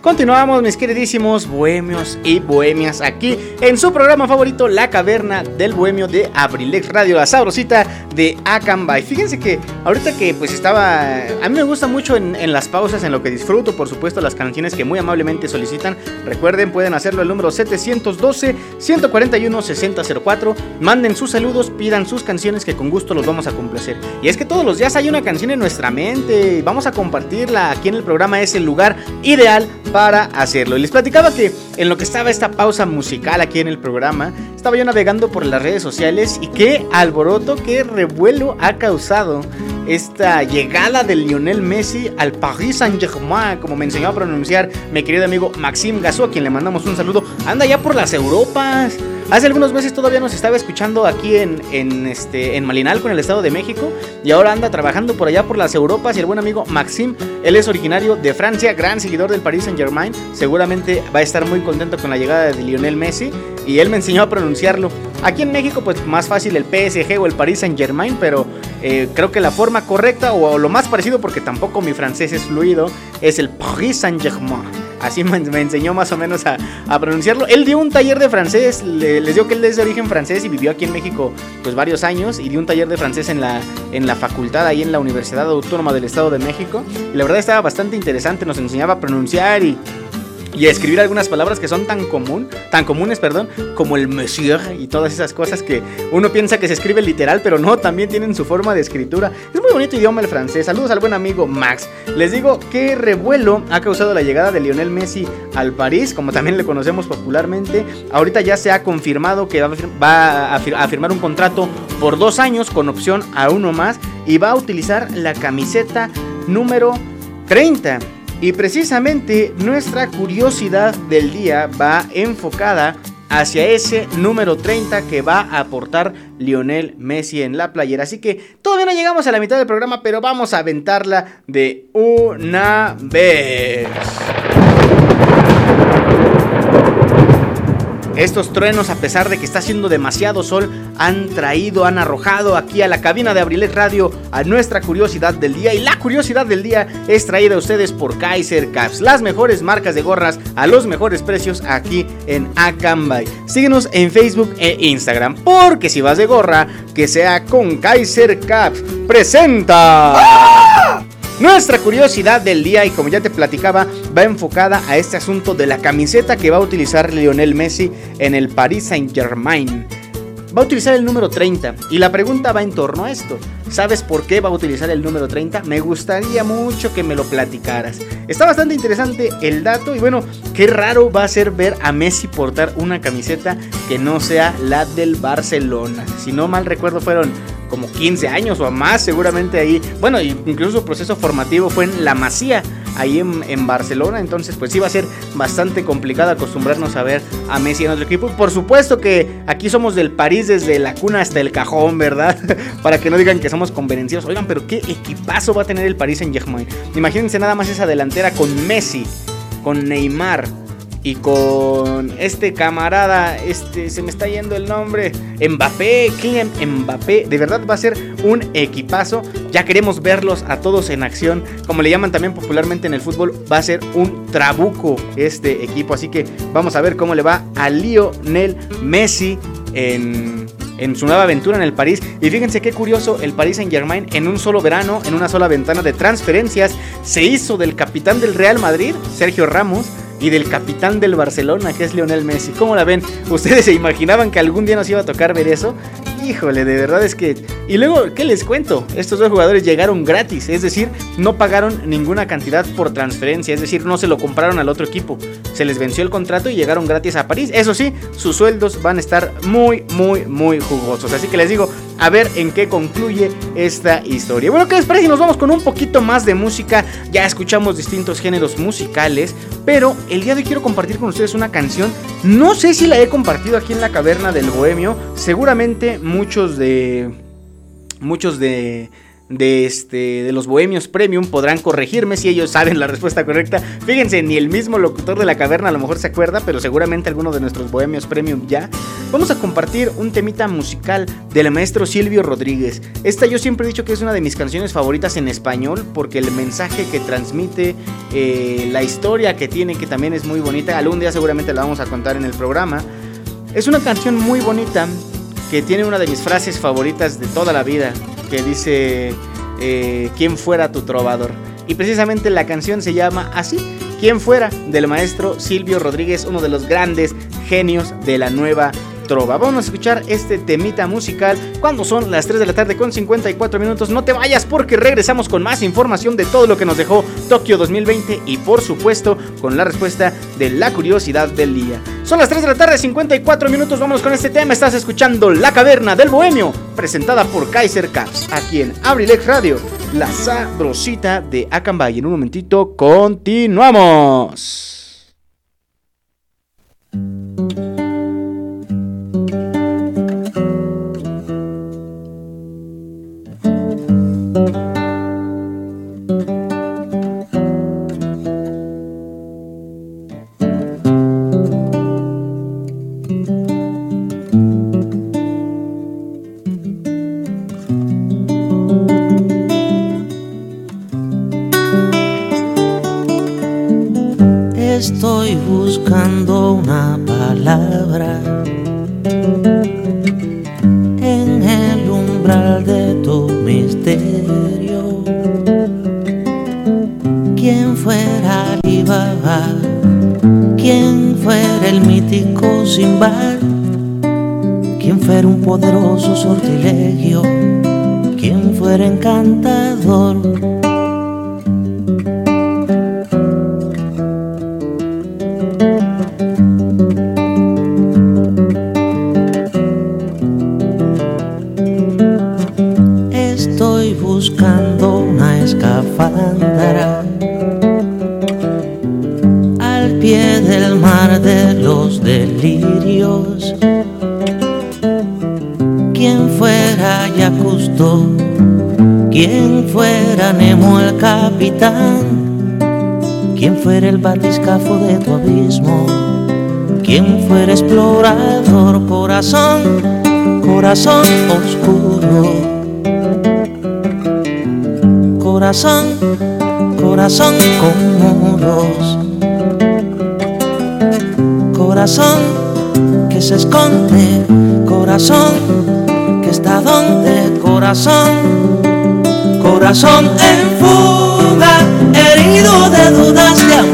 Speaker 1: Continuamos, mis queridísimos bohemios y bohemias, aquí en su programa favorito, La Caverna del Bohemio de Abrilex Radio, la sabrosita de Acambay. Fíjense que ahorita que pues estaba, a mí me gusta mucho en, en, las pausas, en lo que disfruto, por supuesto, las canciones que muy amablemente solicitan. Recuerden, pueden hacerlo al número 712-141-6004. Manden sus saludos, pidan sus canciones que con gusto los vamos a complacer. Y es que todos los días hay una canción en nuestra mente, vamos a compartirla aquí en el programa, es el lugar ideal para hacerlo. Y les platicaba que en lo que estaba esta pausa musical aquí en el programa, estaba yo navegando por las redes sociales y qué alboroto, qué revuelo ha causado esta llegada de Lionel Messi al Paris Saint-Germain, como me enseñó a pronunciar mi querido amigo Maxime Gasó, a quien le mandamos un saludo. Anda ya por las Europas. Hace algunos meses todavía nos estaba escuchando aquí en, en, este, en Malinalco, en el Estado de México, y ahora anda trabajando por allá por las Europas. Y el buen amigo Maxime, él es originario de Francia, gran seguidor del Paris Saint Germain. Seguramente va a estar muy contento con la llegada de Lionel Messi, y él me enseñó a pronunciarlo. Aquí en México, pues más fácil el PSG o el Paris Saint Germain, pero eh, creo que la forma correcta o lo más parecido, porque tampoco mi francés es fluido, es el Paris Saint Germain. Así me, enseñó más o menos a, pronunciarlo. Él dio un taller de francés, le, les digo que él es de origen francés y vivió aquí en México pues varios años y dio un taller de francés en la, en la facultad ahí en la Universidad Autónoma del Estado de México. Y la verdad estaba bastante interesante, nos enseñaba a pronunciar y y escribir algunas palabras que son tan común, tan comunes, perdón, como el monsieur y todas esas cosas que uno piensa que se escribe literal, pero no, también tienen su forma de escritura. Es muy bonito idioma el francés. Saludos al buen amigo Max. Les digo qué revuelo ha causado la llegada de Lionel Messi al París, como también le conocemos popularmente. Ahorita ya se ha confirmado que va a firmar un contrato por dos años con opción a uno más y va a utilizar la camiseta número 30. Y precisamente nuestra curiosidad del día va enfocada hacia ese número 30 que va a aportar Lionel Messi en la playera. Así que todavía no llegamos a la mitad del programa, pero vamos a aventarla de una vez. Estos truenos, a pesar de que está haciendo demasiado sol, han traído, han arrojado aquí a la cabina de Abrilet Radio a nuestra curiosidad del día. Y la curiosidad del día es traída a ustedes por Kaiser Caps, las mejores marcas de gorras a los mejores precios aquí en Acambay. Síguenos en Facebook e Instagram, porque si vas de gorra, que sea con Kaiser Caps. ¡Presenta! ¡Ah! Nuestra curiosidad del día, y como ya te platicaba, va enfocada a este asunto de la camiseta que va a utilizar Lionel Messi en el Paris Saint Germain. Va a utilizar el número 30 y la pregunta va en torno a esto. ¿Sabes por qué va a utilizar el número 30? Me gustaría mucho que me lo platicaras. Está bastante interesante el dato y bueno, qué raro va a ser ver a Messi portar una camiseta que no sea la del Barcelona. Si no mal recuerdo fueron como 15 años o más seguramente ahí. Bueno, incluso su proceso formativo fue en La Masía, ahí en, en, Barcelona. Entonces, pues sí va a ser bastante complicado acostumbrarnos a ver a Messi en otro equipo. Por supuesto que aquí somos del París desde la cuna hasta el cajón, ¿verdad? Para que no digan que somos convenencieros. Oigan, pero qué equipazo va a tener el París en Germain. Imagínense nada más esa delantera con Messi, con Neymar y con este camarada, este se me está yendo el nombre, Mbappé, Kylian Mbappé, de verdad va a ser un equipazo. Ya queremos verlos a todos en acción, como le llaman también popularmente en el fútbol, va a ser un trabuco este equipo, así que vamos a ver cómo le va a Lionel Messi en en su nueva aventura en el París. Y fíjense qué curioso, el Paris Saint Germain en un solo verano, en una sola ventana de transferencias, se hizo del capitán del Real Madrid, Sergio Ramos, y del capitán del Barcelona, que es Lionel Messi. ¿Cómo la ven? ¿Ustedes se imaginaban que algún día nos iba a tocar ver eso? Híjole, de verdad es que... Y luego, ¿qué les cuento? Estos dos jugadores llegaron gratis, es decir, no pagaron ninguna cantidad por transferencia, es decir, no se lo compraron al otro equipo. Se les venció el contrato y llegaron gratis a París. Eso sí, sus sueldos van a estar muy, muy, muy jugosos. Así que les digo, a ver en qué concluye esta historia. Bueno, ¿qué les parece? Nos vamos con un poquito más de música. Ya escuchamos distintos géneros musicales, pero el día de hoy quiero compartir con ustedes una canción. No sé si la he compartido aquí en la caverna del Bohemio. Seguramente muchos de. Muchos de este, de los Bohemios Premium podrán corregirme si ellos saben la respuesta correcta. Fíjense, ni el mismo locutor de la caverna a lo mejor se acuerda, pero seguramente alguno de nuestros Bohemios Premium ya. Vamos a compartir un temita musical del maestro Silvio Rodríguez. Esta yo siempre he dicho que es una de mis canciones favoritas en español porque el mensaje que transmite, eh, la historia que tiene, que también es muy bonita, algún día seguramente la vamos a contar en el programa. Es una canción muy bonita que tiene una de mis frases favoritas de toda la vida que dice eh, ¿Quién fuera tu trovador? Y precisamente la canción se llama así, ¿Quién fuera? del maestro Silvio Rodríguez, uno de los grandes genios de la nueva trova. Vamos a escuchar este temita musical cuando son las 3 de la tarde con 54 minutos. No te vayas porque regresamos con más información de todo lo que nos dejó Tokio 2020 y por supuesto con la respuesta de la curiosidad del día. Son las 3 de la tarde, 54 minutos. Vamos con este tema. Estás escuchando La Caverna del Bohemio, presentada por Kaiser Caps, aquí en Abrilex Radio, la sabrosita de Acambay. En un momentito, continuamos.
Speaker 8: Corazón, corazón oscuro corazón, corazón con muros, corazón que se esconde, corazón que está donde, corazón, corazón en fuga, herido de dudas de amor.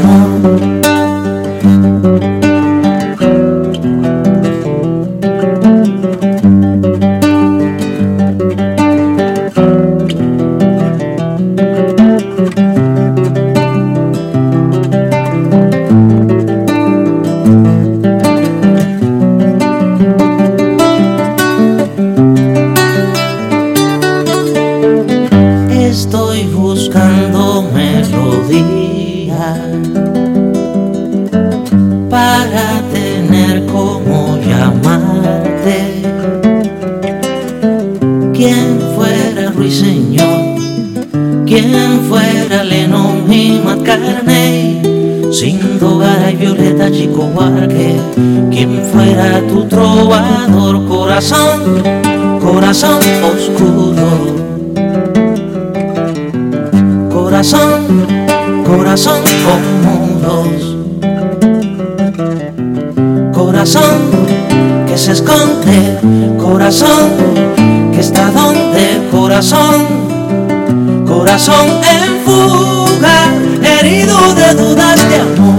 Speaker 8: Corazón oscuro corazón, corazón con muros, corazón que se esconde, corazón que está donde, corazón, corazón en fuga, herido de dudas de amor.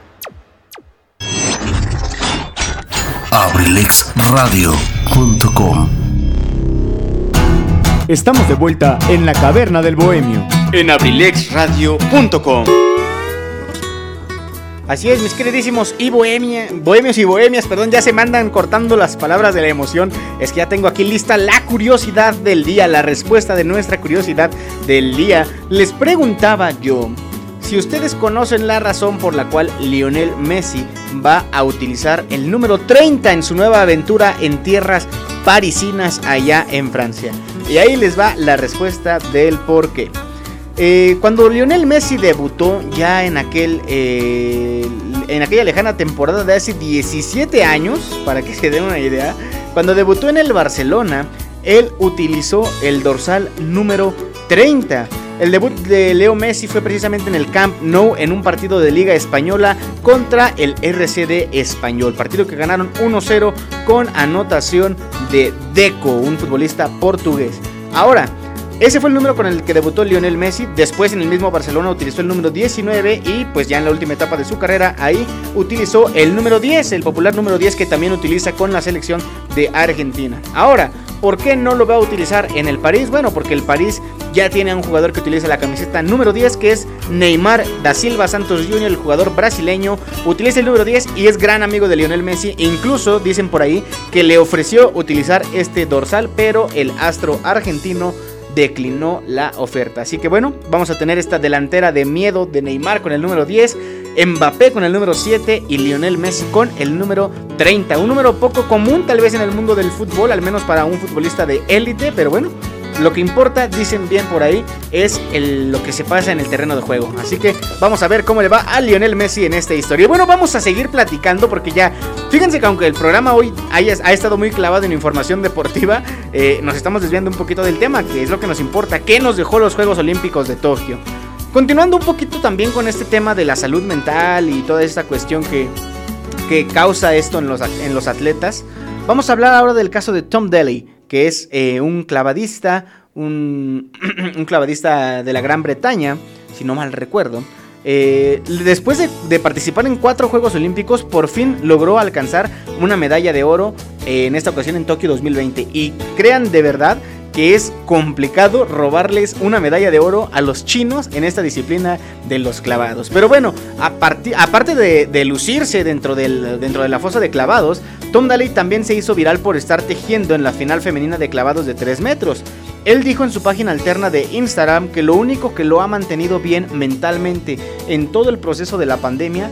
Speaker 7: abrilexradio.com.
Speaker 3: Estamos de vuelta en la caverna del bohemio.
Speaker 4: En abrilexradio.com.
Speaker 1: Así es, mis queridísimos y bohemia, bohemios y bohemias, perdón, ya se mandan cortando las palabras de la emoción. Es que ya tengo aquí lista la curiosidad del día, la respuesta de nuestra curiosidad del día. Les preguntaba yo, si ustedes conocen la razón por la cual Lionel Messi va a utilizar el número 30 en su nueva aventura en tierras parisinas allá en Francia. Y ahí les va la respuesta del por qué. Eh, cuando Lionel Messi debutó ya en aquel eh, en aquella lejana temporada de hace 17 años, para que se den una idea, cuando debutó en el Barcelona, él utilizó el dorsal número 30 el debut de Leo Messi fue precisamente en el Camp Nou en un partido de Liga Española contra el RCD Español, partido que ganaron 1-0 con anotación de Deco, un futbolista portugués. Ahora, ese fue el número con el que debutó Lionel Messi. Después en el mismo Barcelona utilizó el número 19 y pues ya en la última etapa de su carrera ahí utilizó el número 10, el popular número 10 que también utiliza con la selección de Argentina. Ahora, ¿por qué no lo va a utilizar en el París? Bueno, porque el París ya tiene a un jugador que utiliza la camiseta número 10 que es Neymar da Silva Santos Jr., el jugador brasileño. Utiliza el número 10 y es gran amigo de Lionel Messi. Incluso dicen por ahí que le ofreció utilizar este dorsal, pero el astro argentino declinó la oferta. Así que bueno, vamos a tener esta delantera de miedo de Neymar con el número 10, Mbappé con el número 7 y Lionel Messi con el número 30. Un número poco común tal vez en el mundo del fútbol, al menos para un futbolista de élite, pero bueno, lo que importa, dicen bien por ahí, es lo que se pasa en el terreno de juego. Así que vamos a ver cómo le va a Lionel Messi en esta historia. Bueno, vamos a seguir platicando porque ya, fíjense que aunque el programa hoy haya, ha estado muy clavado en información deportiva, eh, nos estamos desviando un poquito del tema, que es lo que nos importa. ¿Qué nos dejó los Juegos Olímpicos de Tokio? Continuando un poquito también con este tema de la salud mental y toda esta cuestión que, que causa esto en los, en los atletas, vamos a hablar ahora del caso de Tom Daly que es eh, un clavadista, un, clavadista de la Gran Bretaña, si no mal recuerdo. Eh, después de, participar en cuatro Juegos Olímpicos, por fin logró alcanzar una medalla de oro eh, en esta ocasión en Tokio 2020. Y crean de verdad que es complicado robarles una medalla de oro a los chinos en esta disciplina de los clavados. Pero bueno, aparte de, lucirse dentro, dentro de la fosa de clavados, Tom Daly también se hizo viral por estar tejiendo en la final femenina de clavados de 3 metros. Él dijo en su página alterna de Instagram que lo único que lo ha mantenido bien mentalmente en todo el proceso de la pandemia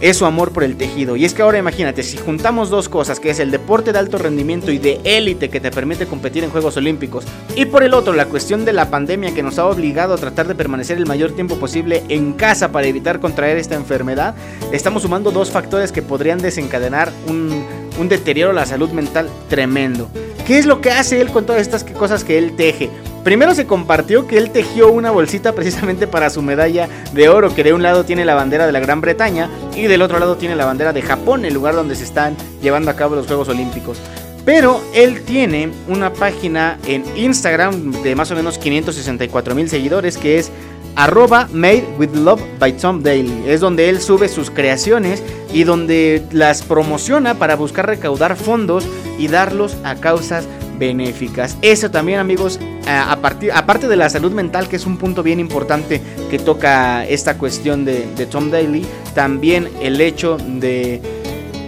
Speaker 1: es su amor por el tejido. Y es que ahora imagínate, si juntamos dos cosas, que es el deporte de alto rendimiento y de élite que te permite competir en Juegos Olímpicos, y por el otro la cuestión de la pandemia que nos ha obligado a tratar de permanecer el mayor tiempo posible en casa para evitar contraer esta enfermedad, estamos sumando dos factores que podrían desencadenar un, un deterioro de la salud mental tremendo. ¿Qué es lo que hace él con todas estas cosas que él teje? Primero se compartió que él tejió una bolsita precisamente para su medalla de oro, que de un lado tiene la bandera de la Gran Bretaña y del otro lado tiene la bandera de Japón, el lugar donde se están llevando a cabo los Juegos Olímpicos. Pero él tiene una página en Instagram de más o menos 564 mil seguidores que es arroba made with love by Tom Daly. Es donde él sube sus creaciones y donde las promociona para buscar recaudar fondos y darlos a causas benéficas. Eso también amigos, a partir, aparte de la salud mental, que es un punto bien importante que toca esta cuestión de, de Tom Daly, también el hecho de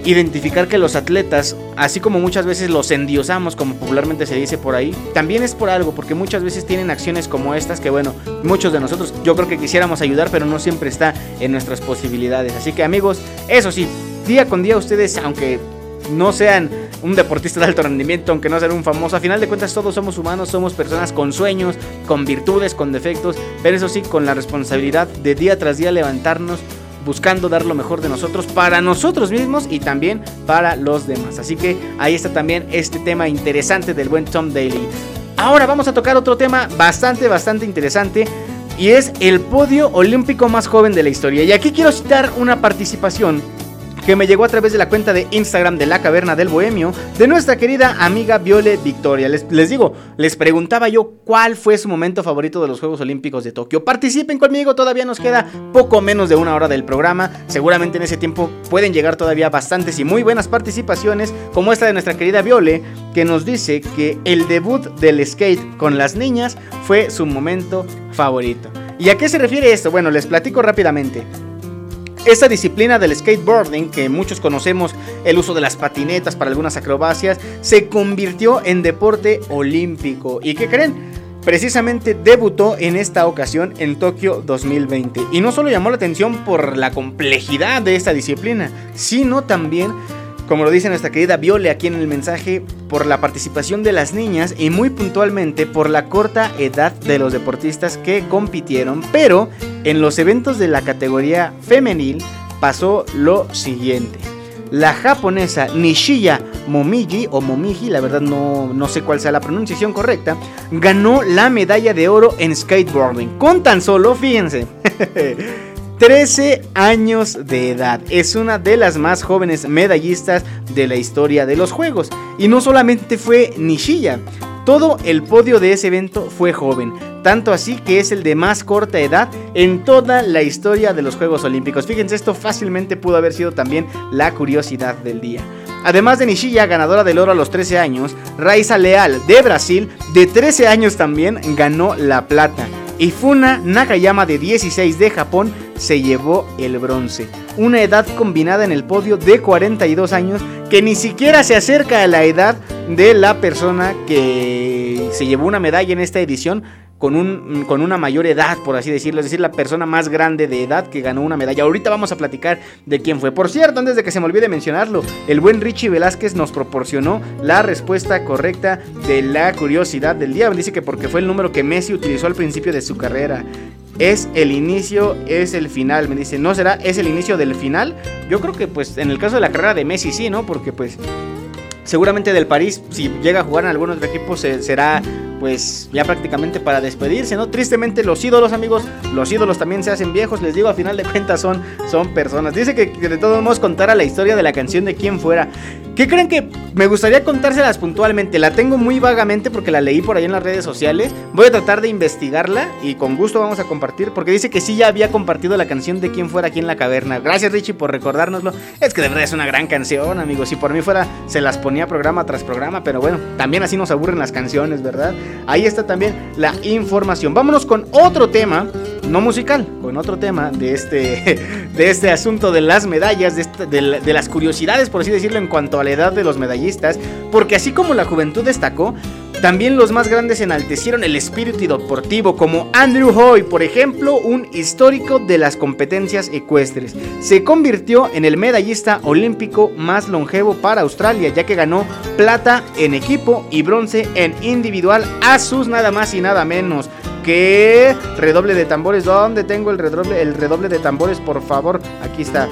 Speaker 1: identificar que los atletas, así como muchas veces los endiosamos, como popularmente se dice por ahí, también es por algo, porque muchas veces tienen acciones como estas que, bueno, muchos de nosotros yo creo que quisiéramos ayudar, pero no siempre está en nuestras posibilidades. Así que amigos, eso sí, día con día ustedes, aunque no sean un deportista de alto rendimiento, aunque no sean un famoso. A final de cuentas todos somos humanos, somos personas con sueños, con virtudes, con defectos, pero eso sí, con la responsabilidad de día tras día levantarnos buscando dar lo mejor de nosotros para nosotros mismos y también para los demás. Así que ahí está también este tema interesante del buen Tom Daly. Ahora vamos a tocar otro tema bastante, bastante interesante y es el podio olímpico más joven de la historia. Y aquí quiero citar una participación que me llegó a través de la cuenta de Instagram de la Caverna del Bohemio de nuestra querida amiga Viole Victoria. Les, les, digo, les preguntaba yo cuál fue su momento favorito de los Juegos Olímpicos de Tokio. Participen conmigo, todavía nos queda poco menos de una hora del programa. Seguramente en ese tiempo pueden llegar todavía bastantes y muy buenas participaciones, como esta de nuestra querida Viole, que nos dice que el debut del skate con las niñas fue su momento favorito. ¿Y a qué se refiere esto? Bueno, les platico rápidamente. Esta disciplina del skateboarding, que muchos conocemos el uso de las patinetas para algunas acrobacias, se convirtió en deporte olímpico. ¿Y qué creen? Precisamente debutó en esta ocasión en Tokio 2020. Y no solo llamó la atención por la complejidad de esta disciplina, sino también como lo dice nuestra querida Viole aquí en el mensaje, por la participación de las niñas y muy puntualmente por la corta edad de los deportistas que compitieron, pero en los eventos de la categoría femenil pasó lo siguiente. La japonesa Nishiya Momiji o Momiji, la verdad no, no sé cuál sea la pronunciación correcta, ganó la medalla de oro en skateboarding. Con tan solo, fíjense, 13 años de edad. Es una de las más jóvenes medallistas de la historia de los Juegos. Y no solamente fue Nishiya, todo el podio de ese evento fue joven, tanto así que es el de más corta edad en toda la historia de los Juegos Olímpicos. Fíjense, esto fácilmente pudo haber sido también la curiosidad del día. Además de Nishiya, ganadora del oro a los 13 años, Raiza Leal de Brasil, de 13 años también, ganó la plata y Funa Nakayama de 16 de Japón se llevó el bronce. Una edad combinada en el podio de 42 años que ni siquiera se acerca a la edad de la persona que se llevó una medalla en esta edición, con, un, con una mayor edad, por así decirlo, es decir, la persona más grande de edad que ganó una medalla. Ahorita vamos a platicar de quién fue. Por cierto, antes de que se me olvide mencionarlo, el buen Richie Velázquez nos proporcionó la respuesta correcta de la curiosidad del día. Dice que porque fue el número que Messi utilizó al principio de su carrera. Es el inicio, es el final. Me dice, ¿no será? ¿Es el inicio del final? Yo creo que pues en el caso de la carrera de Messi sí, ¿no? Porque pues seguramente del París, si llega a jugar en algún otro equipo, será pues ya prácticamente para despedirse, ¿no? Tristemente los ídolos, amigos, los ídolos también se hacen viejos, les digo, a final de cuentas son, son personas. Dice que, de todos modos contara la historia de la canción de quién fuera. ¿Qué creen que me gustaría contárselas puntualmente? La tengo muy vagamente porque la leí por ahí en las redes sociales. Voy a tratar de investigarla y con gusto vamos a compartir porque dice que sí ya había compartido la canción de Quién fuera aquí en la caverna. Gracias Richie por recordárnoslo. Es que de verdad es una gran canción, amigos. Si por mí fuera, se las ponía programa tras programa, pero bueno, también así nos aburren las canciones, ¿verdad? Ahí está también la información. Vámonos con otro tema no musical, con otro tema de este, de este asunto de las medallas, de, de, las curiosidades, por así decirlo, en cuanto a la edad de los medallistas, porque así como la juventud destacó, también los más grandes enaltecieron el espíritu deportivo, como Andrew Hoy, por ejemplo, un histórico de las competencias ecuestres. Se convirtió en el medallista olímpico más longevo para Australia, ya que ganó plata en equipo y bronce en individual a sus nada más y nada menos que redoble de tambores. ¿Dónde tengo el redoble, el redoble de tambores? Por favor, aquí está.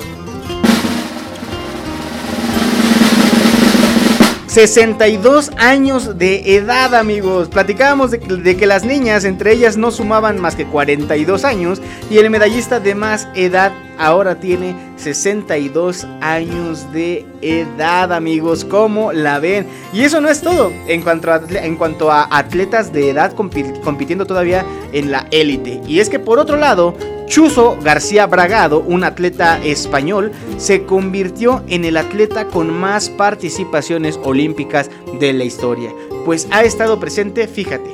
Speaker 1: 62 años de edad, amigos. Platicábamos de, que las niñas, entre ellas, no sumaban más que 42 años. Y el medallista de más edad ahora tiene 62 años de edad, amigos. ¿Cómo la ven? Y eso no es todo. En cuanto a, en cuanto a atletas de edad compitiendo todavía en la élite. Y es que por otro lado, Chuso García Bragado, un atleta español, se convirtió en el atleta con más participaciones olímpicas de la historia, pues ha estado presente, fíjate,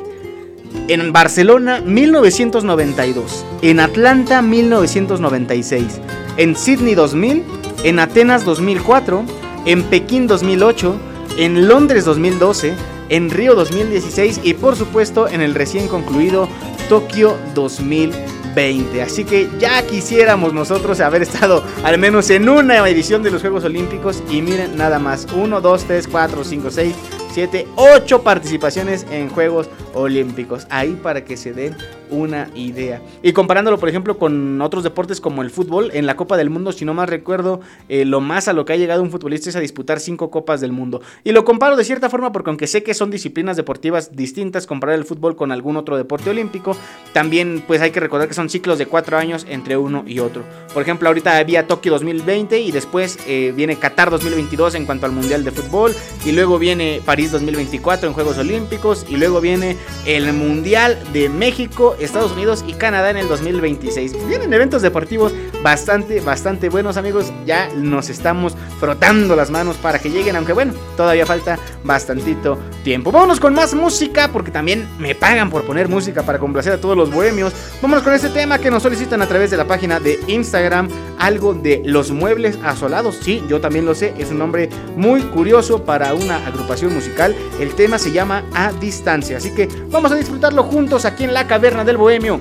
Speaker 1: en Barcelona 1992, en Atlanta 1996, en Sydney 2000, en Atenas 2004, en Pekín 2008, en Londres 2012, en Río 2016 y por supuesto en el recién concluido Tokio 2020. 20. Así que ya quisiéramos nosotros haber estado al menos en una edición de los Juegos Olímpicos. Y miren nada más. 1, 2, 3, 4, 5, 6, 7, 8 participaciones en Juegos Olímpicos. Ahí para que se den una idea. Y comparándolo, por ejemplo, con otros deportes como el fútbol, en la Copa del Mundo, si no más recuerdo, eh, lo más a lo que ha llegado un futbolista es a disputar 5 Copas del Mundo. Y lo comparo de cierta forma porque aunque sé que son disciplinas deportivas distintas, comparar el fútbol con algún otro deporte olímpico, también pues hay que recordar que son ciclos de 4 años entre uno y otro. Por ejemplo, ahorita había Tokio 2020 y después eh, viene Qatar 2022 en cuanto al Mundial de Fútbol y luego viene París 2024 en Juegos Olímpicos y luego viene el Mundial de México, Estados Unidos y Canadá en el 2026. Vienen eventos deportivos bastante, bastante buenos amigos. Ya nos estamos frotando las manos para que lleguen, aunque bueno, todavía falta bastantito tiempo. Vámonos con más música porque también me pagan por poner música para complacer a todos los bohemios. Vámonos con este tema que nos solicitan a través de la página de Instagram, algo de los muebles asolados. Sí, yo también lo sé, es un nombre muy curioso para una agrupación musical. El tema se llama A Distancia, así que vamos a disfrutarlo juntos aquí en la caverna del bohemio.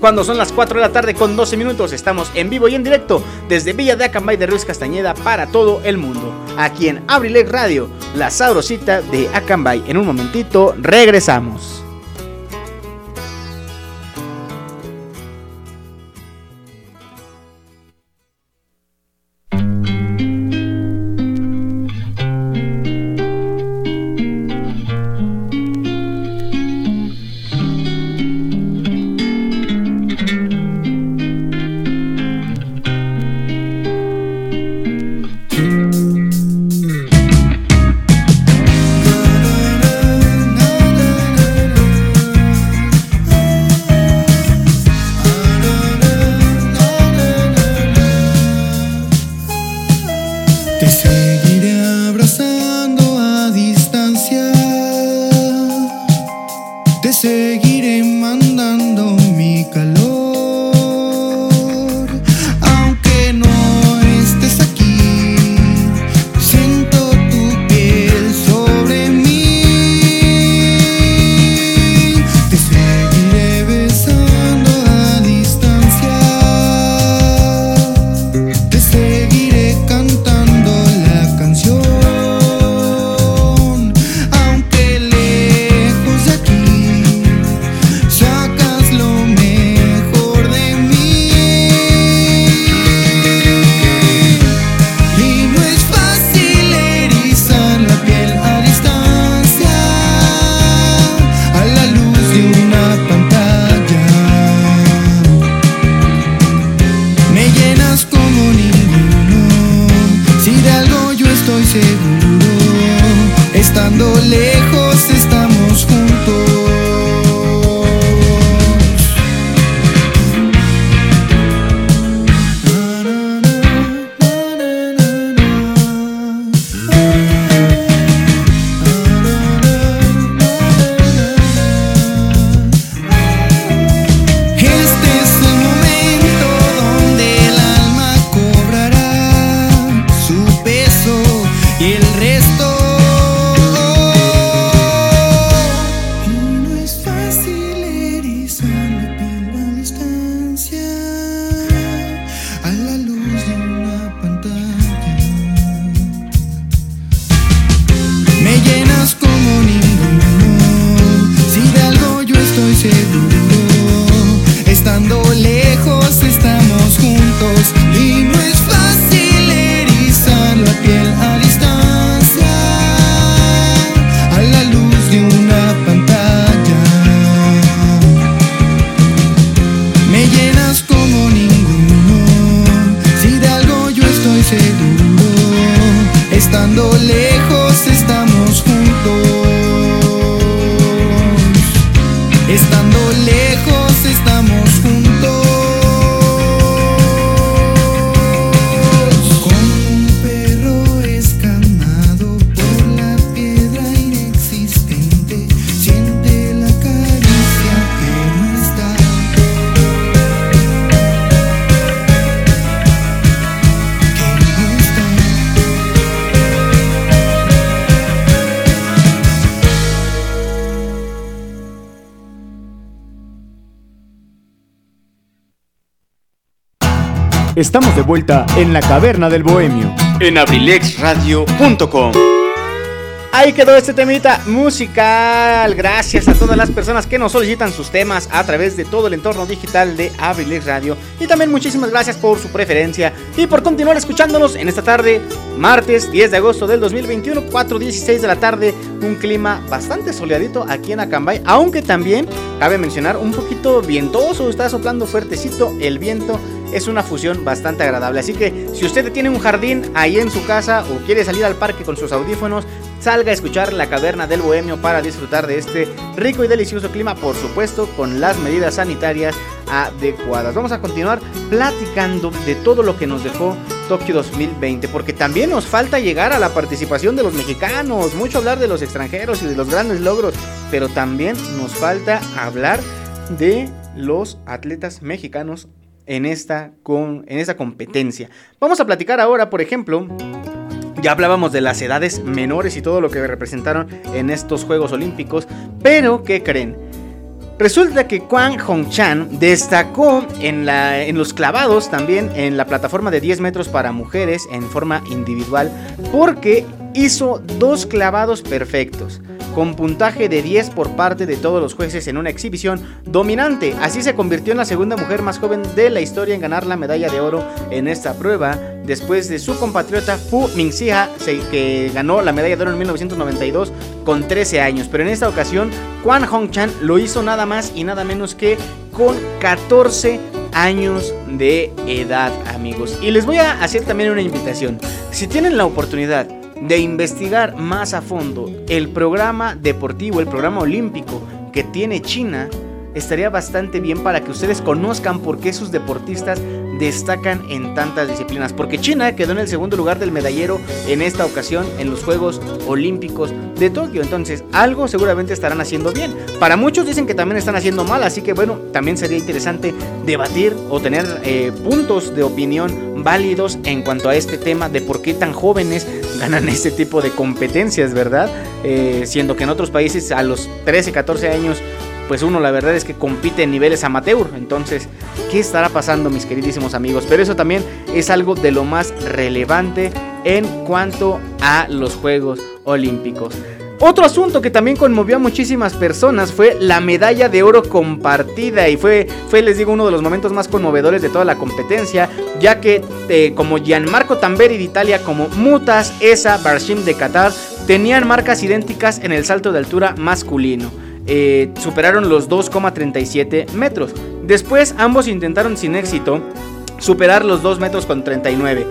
Speaker 1: Cuando son las 4 de la tarde con 12 minutos, estamos en vivo y en directo desde Villa de Acambay de Ruiz Castañeda para todo el mundo. Aquí en Abrilec Radio, la sabrosita de Acambay. En un momentito regresamos.
Speaker 3: Vuelta en la caverna del bohemio.
Speaker 4: En abrilexradio.com.
Speaker 1: Ahí quedó este temita musical. Gracias a todas las personas que nos solicitan sus temas a través de todo el entorno digital de Abrilex Radio. Y también muchísimas gracias por su preferencia y por continuar escuchándonos en esta tarde, martes 10 de agosto del 2021, 4.16 de la tarde. Un clima bastante soleadito aquí en Acambay, aunque también cabe mencionar un poquito vientoso. Está soplando fuertecito el viento. Es una fusión bastante agradable. Así que si usted tiene un jardín ahí en su casa o quiere salir al parque con sus audífonos, salga a escuchar la caverna del bohemio para disfrutar de este rico y delicioso clima, por supuesto, con las medidas sanitarias adecuadas. Vamos a continuar platicando de todo lo que nos dejó Tokio 2020, porque también nos falta llegar a la participación de los mexicanos, mucho hablar de los extranjeros y de los grandes logros, pero también nos falta hablar de los atletas mexicanos en esta, con, en competencia. Vamos a platicar ahora, por ejemplo, ya hablábamos de las edades menores y todo lo que representaron en estos Juegos Olímpicos, pero ¿qué creen? Resulta que Kwang Hong-chan destacó en, la, en los clavados también en la plataforma de 10 metros para mujeres en forma individual porque hizo dos clavados perfectos con puntaje de 10 por parte de todos los jueces en una exhibición dominante. Así se convirtió en la segunda mujer más joven de la historia en ganar la medalla de oro en esta prueba, después de su compatriota Fu Mingxia, que ganó la medalla de oro en 1992 con 13 años. Pero en esta ocasión, Kwan Hong-chan lo hizo nada más y nada menos que con 14 años de edad, amigos. Y les voy a hacer también una invitación. Si tienen la oportunidad de investigar más a fondo el programa deportivo, el programa olímpico que tiene China, estaría bastante bien para que ustedes conozcan por qué sus deportistas destacan en tantas disciplinas. Porque China quedó en el segundo lugar del medallero en esta ocasión en los Juegos Olímpicos de Tokio. Entonces, algo seguramente estarán haciendo bien. Para muchos dicen que también están haciendo mal, así que bueno, también sería interesante debatir o tener eh, puntos de opinión válidos en cuanto a este tema de por qué tan jóvenes ganan este tipo de competencias, ¿verdad? Eh, siendo que en otros países a los 13, 14 años pues uno la verdad es que compite en niveles amateur. Entonces, ¿qué estará pasando mis queridísimos amigos? Pero eso también es algo de lo más relevante en cuanto a los Juegos Olímpicos. Otro asunto que también conmovió a muchísimas personas fue la medalla de oro compartida y fue, fue les digo, uno de los momentos más conmovedores de toda la competencia, ya que eh, como Gianmarco Tamberi de Italia, como Mutas Esa Barshim de Qatar, tenían marcas idénticas en el salto de altura masculino. Eh, superaron los 2,37 metros. Después ambos intentaron sin éxito superar los 2 metros con 39.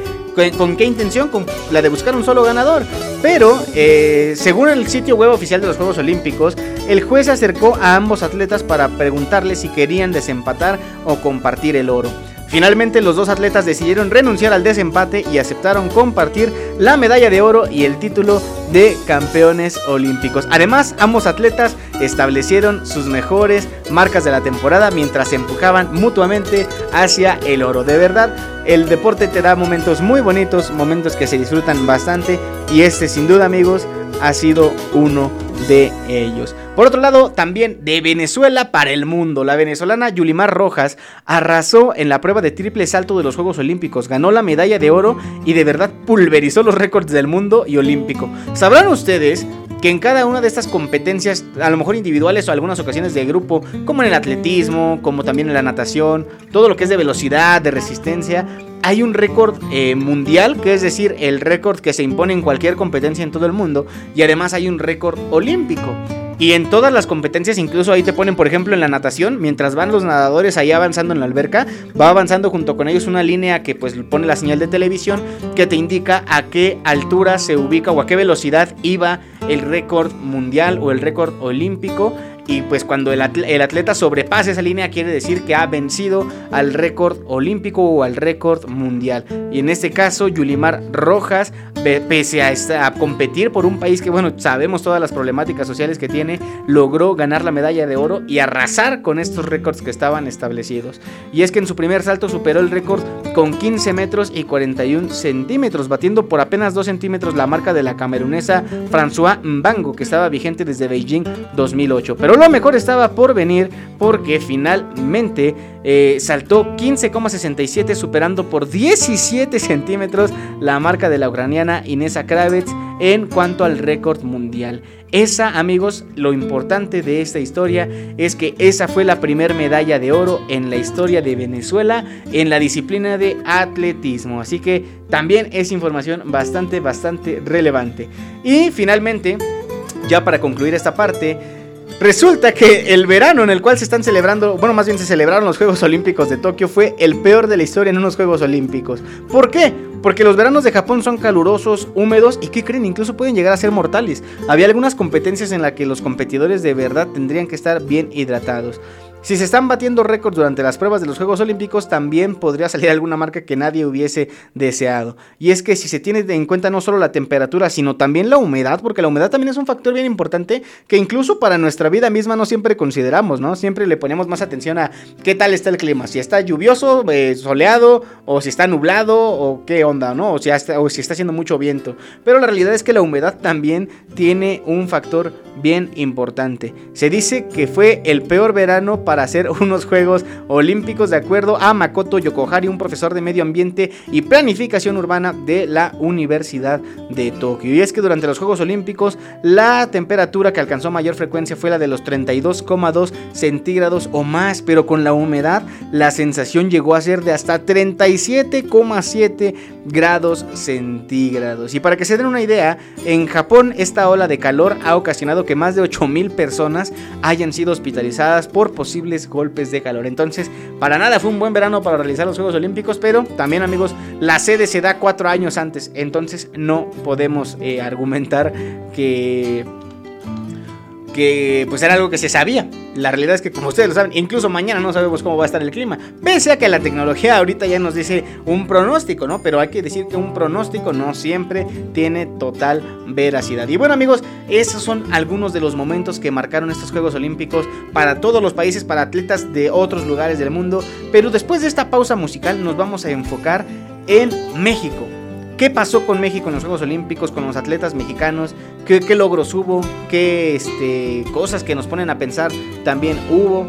Speaker 1: ¿Con, qué intención? Con la de buscar un solo ganador. Pero, eh, según el sitio web oficial de los Juegos Olímpicos, el juez se acercó a ambos atletas para preguntarles si querían desempatar o compartir el oro. Finalmente los dos atletas decidieron renunciar al desempate y aceptaron compartir la medalla de oro y el título de campeones olímpicos. Además, ambos atletas establecieron sus mejores marcas de la temporada mientras se empujaban mutuamente hacia el oro. De verdad, el deporte te da momentos muy bonitos, momentos que se disfrutan bastante y este sin duda amigos ha sido uno de ellos. Por otro lado, también de Venezuela para el mundo. La venezolana Yulimar Rojas arrasó en la prueba de triple salto de los Juegos Olímpicos. Ganó la medalla de oro y de verdad pulverizó los récords del mundo y olímpico. Sabrán ustedes que en cada una de estas competencias, a lo mejor individuales o algunas ocasiones de grupo, como en el atletismo, como también en la natación, todo lo que es de velocidad, de resistencia, hay un récord eh, mundial, que es decir, el récord que se impone en cualquier competencia en todo el mundo, y además hay un récord olímpico. Y en todas las competencias, incluso ahí te ponen, por ejemplo, en la natación, mientras van los nadadores ahí avanzando en la alberca, va avanzando junto con ellos una línea que pues pone la señal de televisión que te indica a qué altura se ubica o a qué velocidad iba el récord mundial o el récord olímpico y pues cuando el atleta, sobrepase esa línea quiere decir que ha vencido al récord olímpico o al récord mundial. Y en este caso, Yulimar Rojas, pese a, a, competir por un país que, bueno, sabemos todas las problemáticas sociales que tiene, logró ganar la medalla de oro y arrasar con estos récords que estaban establecidos. Y es que en su primer salto superó el récord con 15 metros y 41 centímetros, batiendo por apenas 2 centímetros la marca de la camerunesa François Mbango, que estaba vigente desde Beijing 2008. Pero lo mejor estaba por venir porque finalmente eh, saltó 15,67 superando por 17 centímetros la marca de la ucraniana Inesa Kravets en cuanto al récord mundial. Esa, amigos, lo importante de esta historia es que esa fue la primera medalla de oro en la historia de Venezuela en la disciplina de atletismo. Así que también es información bastante, bastante relevante. Y finalmente, ya para concluir esta parte, Resulta que el verano en el cual se están celebrando, bueno, más bien se celebraron los Juegos Olímpicos de Tokio fue el peor de la historia en unos Juegos Olímpicos. ¿Por qué? Porque los veranos de Japón son calurosos, húmedos y ¿qué creen? Incluso pueden llegar a ser mortales. Había algunas competencias en las que los competidores de verdad tendrían que estar bien hidratados. Si se están batiendo récords durante las pruebas de los Juegos Olímpicos, también podría salir alguna marca que nadie hubiese deseado. Y es que si se tiene en cuenta no solo la temperatura, sino también la humedad, porque la humedad también es un factor bien importante que incluso para nuestra vida misma no siempre consideramos, ¿no? Siempre le ponemos más atención a qué tal está el clima, si está lluvioso, eh, soleado, o si está nublado, o qué onda, ¿no? O si, o si está haciendo mucho viento. Pero la realidad es que la humedad también tiene un factor bien importante. Se dice que fue el peor verano para hacer unos Juegos Olímpicos de acuerdo a Makoto Yokohari, un profesor de medio ambiente y planificación urbana de la Universidad de Tokio. Y es que durante los Juegos Olímpicos la temperatura que alcanzó mayor frecuencia fue la de los 32,2 centígrados o más, pero con la humedad la sensación llegó a ser de hasta 37,7 grados centígrados. Y para que se den una idea, en Japón esta ola de calor ha ocasionado que más de 8.000 personas hayan sido hospitalizadas por posibles golpes de calor. Entonces, para nada fue un buen verano para realizar los Juegos Olímpicos, pero también amigos, la sede se da cuatro años antes, entonces no podemos eh, argumentar que que pues era algo que se sabía. La realidad es que como ustedes lo saben, incluso mañana no sabemos cómo va a estar el clima. Pese a que la tecnología ahorita ya nos dice un pronóstico, ¿no? Pero hay que decir que un pronóstico no siempre tiene total veracidad. Y bueno amigos, esos son algunos de los momentos que marcaron estos Juegos Olímpicos para todos los países, para atletas de otros lugares del mundo. Pero después de esta pausa musical nos vamos a enfocar en México. ¿Qué pasó con México en los Juegos Olímpicos, con los atletas mexicanos? ¿Qué, qué logros hubo? ¿Qué este, cosas que nos ponen a pensar también hubo?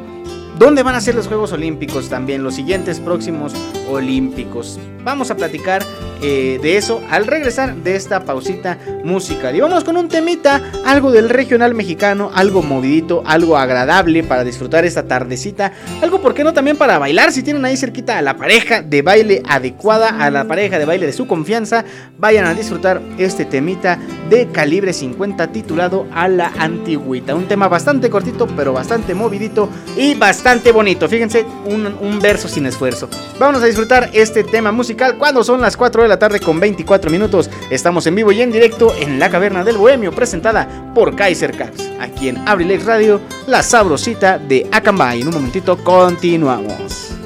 Speaker 1: ¿Dónde van a ser los Juegos Olímpicos también? Los siguientes próximos Olímpicos. Vamos a platicar eh, de eso al regresar de esta pausita musical. Y vamos con un temita, algo del regional mexicano, algo movidito, algo agradable para disfrutar esta tardecita. Algo, ¿por qué no? También para bailar. Si tienen ahí cerquita a la pareja de baile adecuada, a la pareja de baile de su confianza, vayan a disfrutar este temita de calibre 50 titulado A la Antigüita. Un tema bastante cortito, pero bastante movidito y bastante bonito. Fíjense, un, un verso sin esfuerzo. Vamos a disfrutar este tema musical cuando son las 4 de la tarde con 24 minutos. Estamos en vivo y en directo en la Caverna del Bohemio, presentada por Kaiser Caps. Aquí en Abrilex Radio, la sabrosita de Acambay. En un momentito continuamos.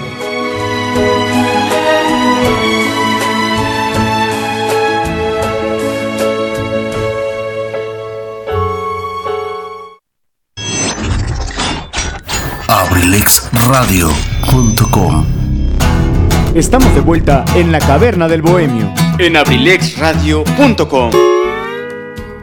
Speaker 7: abrilexradio.com
Speaker 3: Estamos de vuelta en la caverna del bohemio.
Speaker 1: En abrilexradio.com.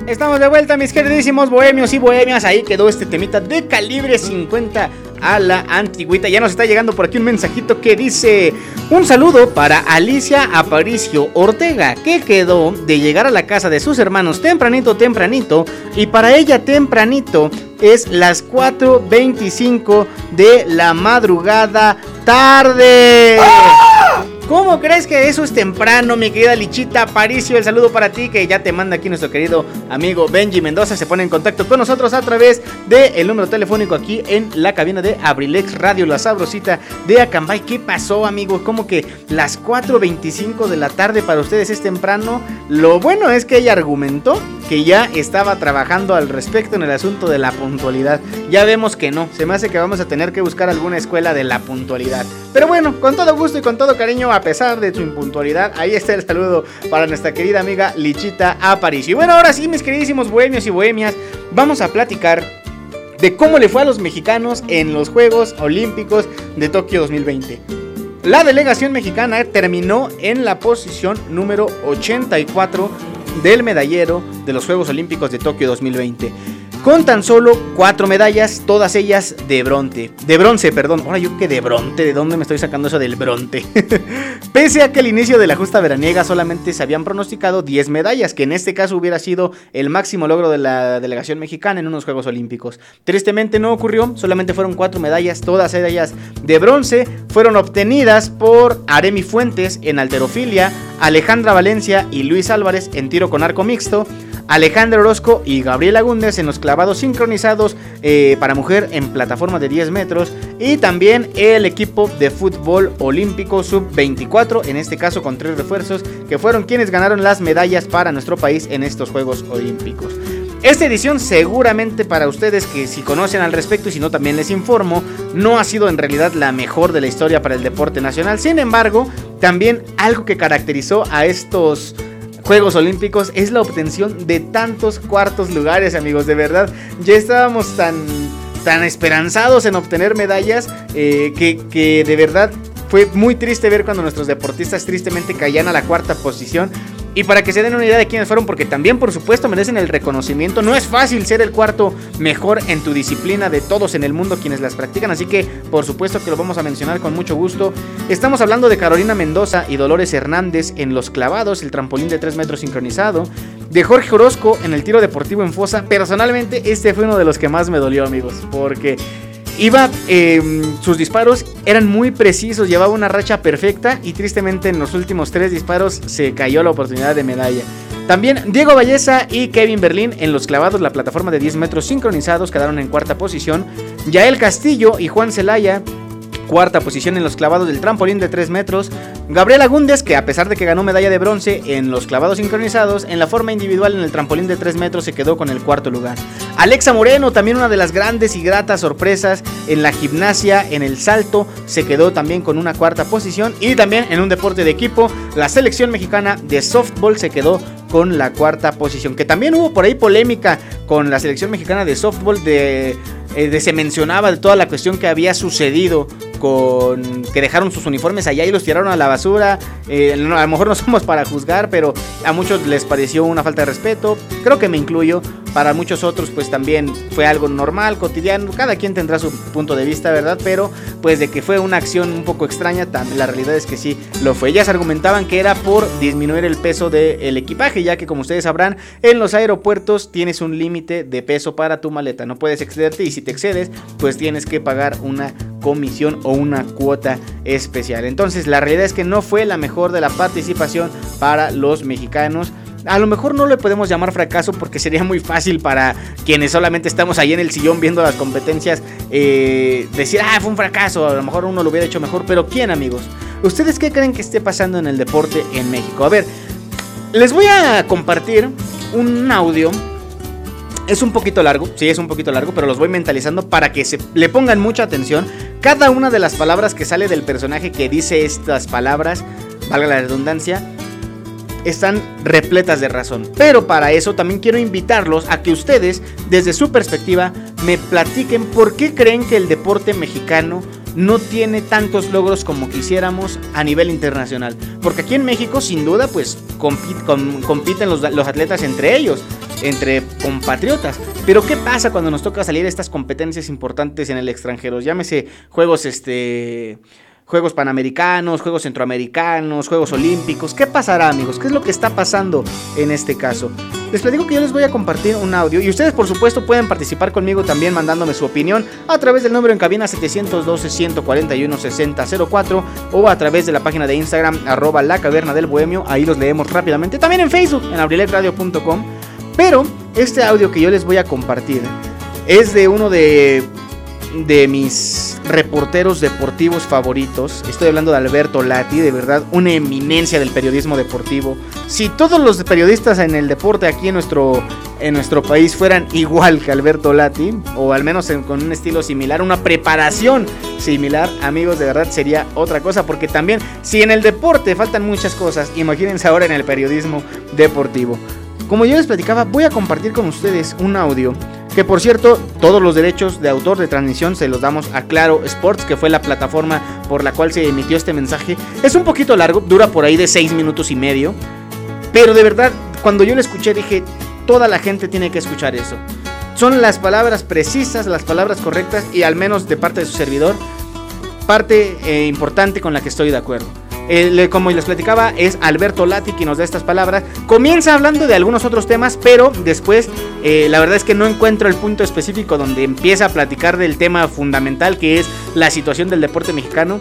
Speaker 1: Estamos de vuelta, mis queridísimos bohemios y bohemias. Ahí quedó este temita de calibre 50 a la antigüita. Ya nos está llegando por aquí un mensajito que dice: Un saludo para Alicia Aparicio Ortega, que quedó de llegar a la casa de sus hermanos tempranito, tempranito. Y para ella, tempranito es las 4:25 de la madrugada tarde. ¿Cómo crees que eso es temprano, mi querida Lichita Aparicio? El saludo para ti que ya te manda aquí nuestro querido amigo Benji Mendoza. Se pone en contacto con nosotros a través del número telefónico aquí en la cabina de Abrilex Radio, la sabrosita de Acambay. ¿Qué pasó, amigo? ¿Cómo que las 4.25 de la tarde para ustedes es temprano? Lo bueno es que ella argumentó que ya estaba trabajando al respecto en el asunto de la puntualidad. Ya vemos que no, se me hace que vamos a tener que buscar alguna escuela de la puntualidad. Pero bueno, con todo gusto y con todo cariño, a pesar de su impuntualidad, ahí está el saludo para nuestra querida amiga Lichita Aparicio. Y bueno, ahora sí, mis queridísimos bohemios y bohemias, vamos a platicar de cómo le fue a los mexicanos en los Juegos Olímpicos de Tokio 2020. La delegación mexicana terminó en la posición número 84 del medallero de los Juegos Olímpicos de Tokio 2020. Con tan solo cuatro medallas, todas ellas de bronce. De bronce, perdón. Ahora yo que de bronce, ¿de dónde me estoy sacando eso del bronce? Pese a que al inicio de la justa veraniega solamente se habían pronosticado 10 medallas, que en este caso hubiera sido el máximo logro de la delegación mexicana en unos Juegos Olímpicos. Tristemente no ocurrió, solamente fueron cuatro medallas, todas ellas de bronce, fueron obtenidas por Aremi Fuentes en alterofilia, Alejandra Valencia y Luis Álvarez en tiro con arco mixto, Alejandro Orozco y Gabriela Gúndez en los clavados sincronizados eh, para mujer en plataforma de 10 metros. Y también el equipo de fútbol olímpico sub-24, en este caso con tres refuerzos, que fueron quienes ganaron las medallas para nuestro país en estos Juegos Olímpicos. Esta edición seguramente para ustedes que si conocen al respecto y si no también les informo, no ha sido en realidad la mejor de la historia para el deporte nacional. Sin embargo, también algo que caracterizó a estos Juegos Olímpicos es la obtención de tantos cuartos lugares, amigos. De verdad, ya estábamos tan, tan esperanzados en obtener medallas eh, que, que de verdad fue muy triste ver cuando nuestros deportistas tristemente caían a la cuarta posición. Y para que se den una idea de quiénes fueron, porque también por supuesto merecen el reconocimiento, no es fácil ser el cuarto mejor en tu disciplina de todos en el mundo quienes las practican, así que por supuesto que lo vamos a mencionar con mucho gusto. Estamos hablando de Carolina Mendoza y Dolores Hernández en los clavados, el trampolín de 3 metros sincronizado, de Jorge Orozco en el tiro deportivo en fosa. Personalmente este fue uno de los que más me dolió amigos, porque Iba, em, sus disparos eran muy precisos, llevaba una racha perfecta y tristemente en los últimos tres disparos se cayó la oportunidad de medalla. También Diego Valleza y Kevin Berlín en los clavados, la plataforma de 10 metros sincronizados quedaron en cuarta posición. Yael Castillo y Juan Celaya cuarta posición en los clavados del trampolín de 3 metros. Gabriela Gúndez, que a pesar de que ganó medalla de bronce en los clavados sincronizados, en la forma individual en el trampolín de 3 metros se quedó con el cuarto lugar. Alexa Moreno, también una de las grandes y gratas sorpresas en la gimnasia, en el salto, se quedó también con una cuarta posición. Y también en un deporte de equipo, la selección mexicana de softball se quedó con la cuarta posición. Que también hubo por ahí polémica con la selección mexicana de softball de eh, se mencionaba de toda la cuestión que había sucedido con que dejaron sus uniformes allá y los tiraron a la basura. Eh, a lo mejor no somos para juzgar, pero a muchos les pareció una falta de respeto. Creo que me incluyo. Para muchos otros, pues también fue algo normal, cotidiano. Cada quien tendrá su punto de vista, ¿verdad? Pero pues de que fue una acción un poco extraña, la realidad es que sí lo fue. Ellas argumentaban que era por disminuir el peso del equipaje, ya que como ustedes sabrán, en los aeropuertos tienes un límite de peso para tu maleta. No puedes excederte y si te excedes, pues tienes que pagar una comisión o una cuota especial. Entonces la realidad es que no fue la mejor de la participación para los mexicanos. A lo mejor no le podemos llamar fracaso porque sería muy fácil para quienes solamente estamos ahí en el sillón viendo las competencias eh, decir, ah, fue un fracaso, a lo mejor uno lo hubiera hecho mejor, pero ¿quién amigos? ¿Ustedes qué creen que esté pasando en el deporte en México? A ver, les voy a compartir un audio es un poquito largo, sí, es un poquito largo, pero los voy mentalizando para que se le pongan mucha atención. Cada una de las palabras que sale del personaje que dice estas palabras, valga la redundancia, están repletas de razón. Pero para eso también quiero invitarlos a que ustedes, desde su perspectiva, me platiquen por qué creen que el deporte mexicano no tiene tantos logros como quisiéramos a nivel internacional. Porque aquí en México, sin duda, pues compiten los, los atletas entre ellos entre compatriotas. Pero ¿qué pasa cuando nos toca salir a estas competencias importantes en el extranjero? Llámese juegos este Juegos Panamericanos, Juegos Centroamericanos, Juegos Olímpicos. ¿Qué pasará, amigos? ¿Qué es lo que está pasando en este caso? Les platico que yo les voy a compartir un audio y ustedes, por supuesto, pueden participar conmigo también mandándome su opinión a través del número en cabina 712-141-6004 o a través de la página de Instagram arroba la caverna del bohemio. Ahí los leemos rápidamente. También en Facebook, en abriletradio.com. Pero este audio que yo les voy a compartir es de uno de, de mis reporteros deportivos favoritos. Estoy hablando de Alberto Lati, de verdad, una eminencia del periodismo deportivo. Si todos los periodistas en el deporte aquí en nuestro, en nuestro país fueran igual que Alberto Lati, o al menos con un estilo similar, una preparación similar, amigos, de verdad sería otra cosa, porque también si en el deporte faltan muchas cosas, imagínense ahora en el periodismo deportivo. Como yo les platicaba, voy a compartir con ustedes un audio que por cierto, todos los derechos de autor de transmisión se los damos a Claro Sports, que fue la plataforma por la cual se emitió este mensaje. Es un poquito largo, dura por ahí de 6 minutos y medio. Pero de verdad, cuando yo lo escuché dije, toda la gente tiene que escuchar eso. Son las palabras precisas, las palabras correctas y al menos de parte de su servidor, parte eh, importante con la que estoy de acuerdo. Eh, como les platicaba, es Alberto Lati quien nos da estas palabras. Comienza hablando de algunos otros temas, pero después eh, la verdad es que no encuentro el punto específico donde empieza a platicar del tema fundamental que es la situación del deporte mexicano.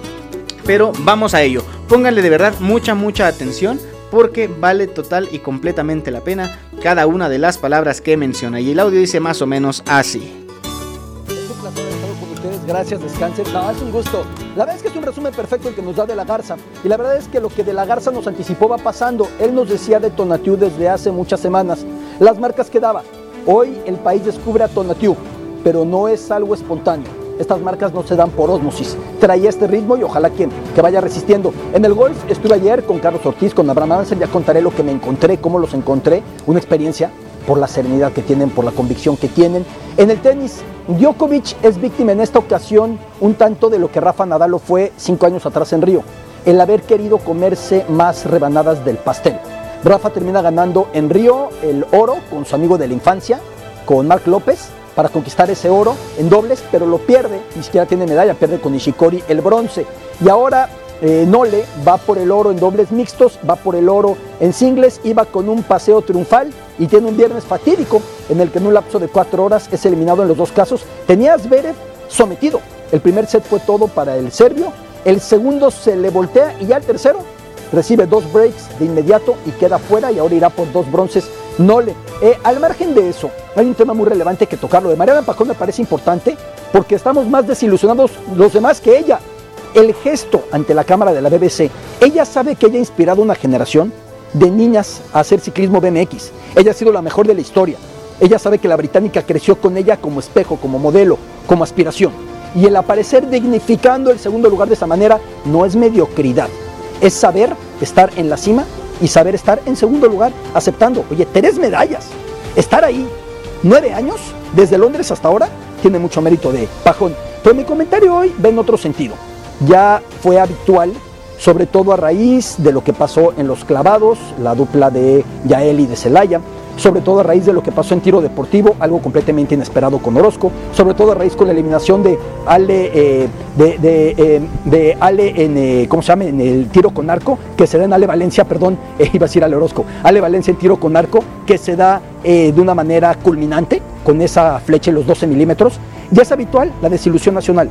Speaker 1: Pero vamos a ello. Pónganle de verdad mucha, mucha atención porque vale total y completamente la pena cada una de las palabras que menciona. Y el audio dice más o menos así
Speaker 9: gracias, descansen. No, es un gusto. La verdad es que es un resumen perfecto el que nos da de la Garza. Y la verdad es que lo que de la Garza nos anticipó va pasando. Él nos decía de Tonatiu desde hace muchas semanas. Las marcas que daba. Hoy el país descubre a Tonatiuh, pero no es algo espontáneo. Estas marcas no se dan por osmosis. Traía este ritmo y ojalá que, que vaya resistiendo. En el golf estuve ayer con Carlos Ortiz, con Abraham Ansel, ya contaré lo que me encontré, cómo los encontré. Una experiencia por la serenidad que tienen, por la convicción que tienen. En el tenis, Djokovic es víctima en esta ocasión un tanto de lo que Rafa Nadal lo fue cinco años atrás en Río, el haber querido comerse más rebanadas del pastel. Rafa termina ganando en Río el oro con su amigo de la infancia, con Marc López, para conquistar ese oro en dobles, pero lo pierde, ni siquiera tiene medalla, pierde con Nishikori el bronce. Y ahora eh, Nole va por el oro en dobles mixtos, va por el oro en singles, iba con un paseo triunfal y tiene un viernes fatídico en el que en un lapso de cuatro horas es eliminado en los dos casos. Tenía a sometido. El primer set fue todo para el serbio, el segundo se le voltea y ya el tercero recibe dos breaks de inmediato y queda fuera y ahora irá por dos bronces Nole. Eh, al margen de eso, hay un tema muy relevante que tocarlo. De Mariana Pajón me parece importante porque estamos más desilusionados los demás que ella. El gesto ante la cámara de la BBC, ella sabe que ella ha inspirado una generación de niñas a hacer ciclismo BMX. Ella ha sido la mejor de la historia. Ella sabe que la británica creció con ella como espejo, como modelo, como aspiración. Y el aparecer dignificando el segundo lugar de esa manera no es mediocridad, es saber estar en la cima y saber estar en segundo lugar aceptando. Oye, tres medallas. Estar ahí nueve años, desde Londres hasta ahora, tiene mucho mérito de Pajón. Pero mi comentario hoy va en otro sentido. Ya fue habitual, sobre todo a raíz de lo que pasó en los clavados, la dupla de Yael y de Celaya, sobre todo a raíz de lo que pasó en tiro deportivo, algo completamente inesperado con Orozco, sobre todo a raíz con la eliminación de Ale, eh, de, de, eh, de Ale en, eh, ¿cómo se llama? En el tiro con arco, que se da en Ale Valencia, perdón, eh, iba a decir Ale Orozco, Ale Valencia en tiro con arco, que se da de una manera culminante, con esa flecha en los 12 milímetros, ya es habitual la desilusión nacional.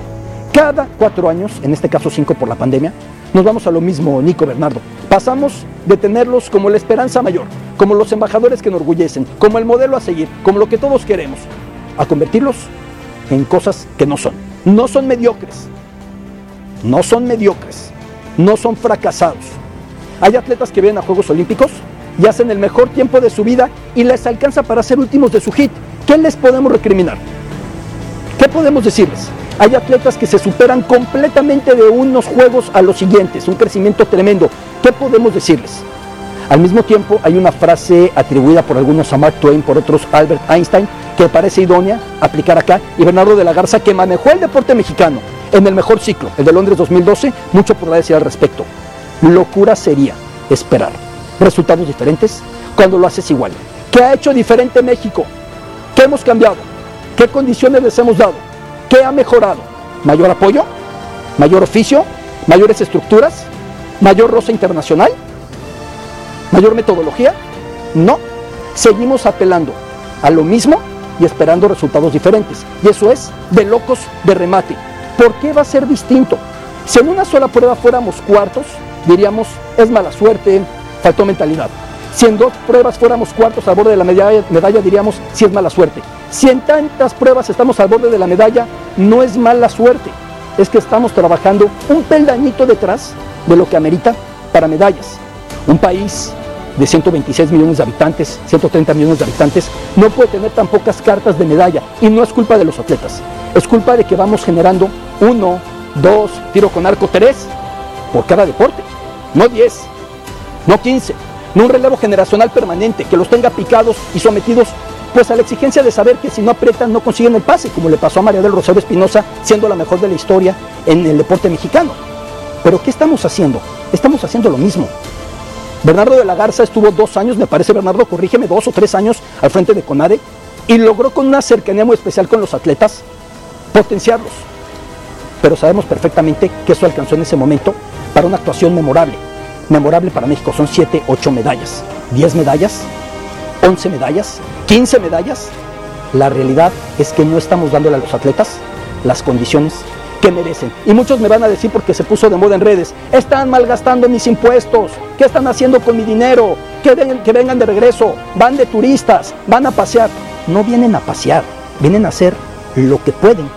Speaker 9: Cada cuatro años, en este caso cinco por la pandemia, nos vamos a lo mismo, Nico Bernardo. Pasamos de tenerlos como la esperanza mayor, como los embajadores que enorgullecen, como el modelo a seguir, como lo que todos queremos, a convertirlos en cosas que no son. No son mediocres, no son mediocres, no son fracasados. Hay atletas que vienen a Juegos Olímpicos y hacen el mejor tiempo de su vida y les alcanza para ser últimos de su hit. ¿Qué les podemos recriminar? ¿Qué podemos decirles? Hay atletas que se superan completamente de unos juegos a los siguientes, un crecimiento tremendo. ¿Qué podemos decirles? Al mismo tiempo hay una frase atribuida por algunos a Mark Twain, por otros Albert Einstein, que parece idónea aplicar acá, y Bernardo de la Garza, que manejó el deporte mexicano en el mejor ciclo, el de Londres 2012, mucho podrá decir al respecto. Locura sería esperar resultados diferentes cuando lo haces igual. ¿Qué ha hecho diferente México? ¿Qué hemos cambiado? ¿Qué condiciones les hemos dado? ¿Qué ha mejorado? ¿Mayor apoyo? ¿Mayor oficio? ¿Mayores estructuras? ¿Mayor rosa internacional? ¿Mayor metodología? No. Seguimos apelando a lo mismo y esperando resultados diferentes. Y eso es de locos de remate. ¿Por qué va a ser distinto? Si en una sola prueba fuéramos cuartos, diríamos es mala suerte, faltó mentalidad. Si en dos pruebas fuéramos cuartos al borde de la medalla, medalla diríamos si es mala suerte. Si en tantas pruebas estamos al borde de la medalla, no es mala suerte. Es que estamos trabajando un peldañito detrás de lo que amerita para medallas. Un país de 126 millones de habitantes, 130 millones de habitantes, no puede tener tan pocas cartas de medalla. Y no es culpa de los atletas. Es culpa de que vamos generando uno, dos, tiro con arco, tres por cada deporte. No 10, no 15, no un relevo generacional permanente que los tenga picados y sometidos pues a la exigencia de saber que si no aprietan no consiguen el pase, como le pasó a María del Rosario Espinosa, siendo la mejor de la historia en el deporte mexicano. Pero ¿qué estamos haciendo? Estamos haciendo lo mismo. Bernardo de la Garza estuvo dos años, me parece, Bernardo, corrígeme, dos o tres años al frente de CONADE y logró con una cercanía muy especial con los atletas potenciarlos. Pero sabemos perfectamente que eso alcanzó en ese momento para una actuación memorable. Memorable para México son 7, 8 medallas, 10 medallas, 11 medallas, 15 medallas. La realidad es que no estamos dándole a los atletas las condiciones que merecen. Y muchos me van a decir porque se puso de moda en redes, están malgastando mis impuestos, ¿qué están haciendo con mi dinero? Que, que vengan de regreso, van de turistas, van a pasear. No vienen a pasear, vienen a hacer lo que pueden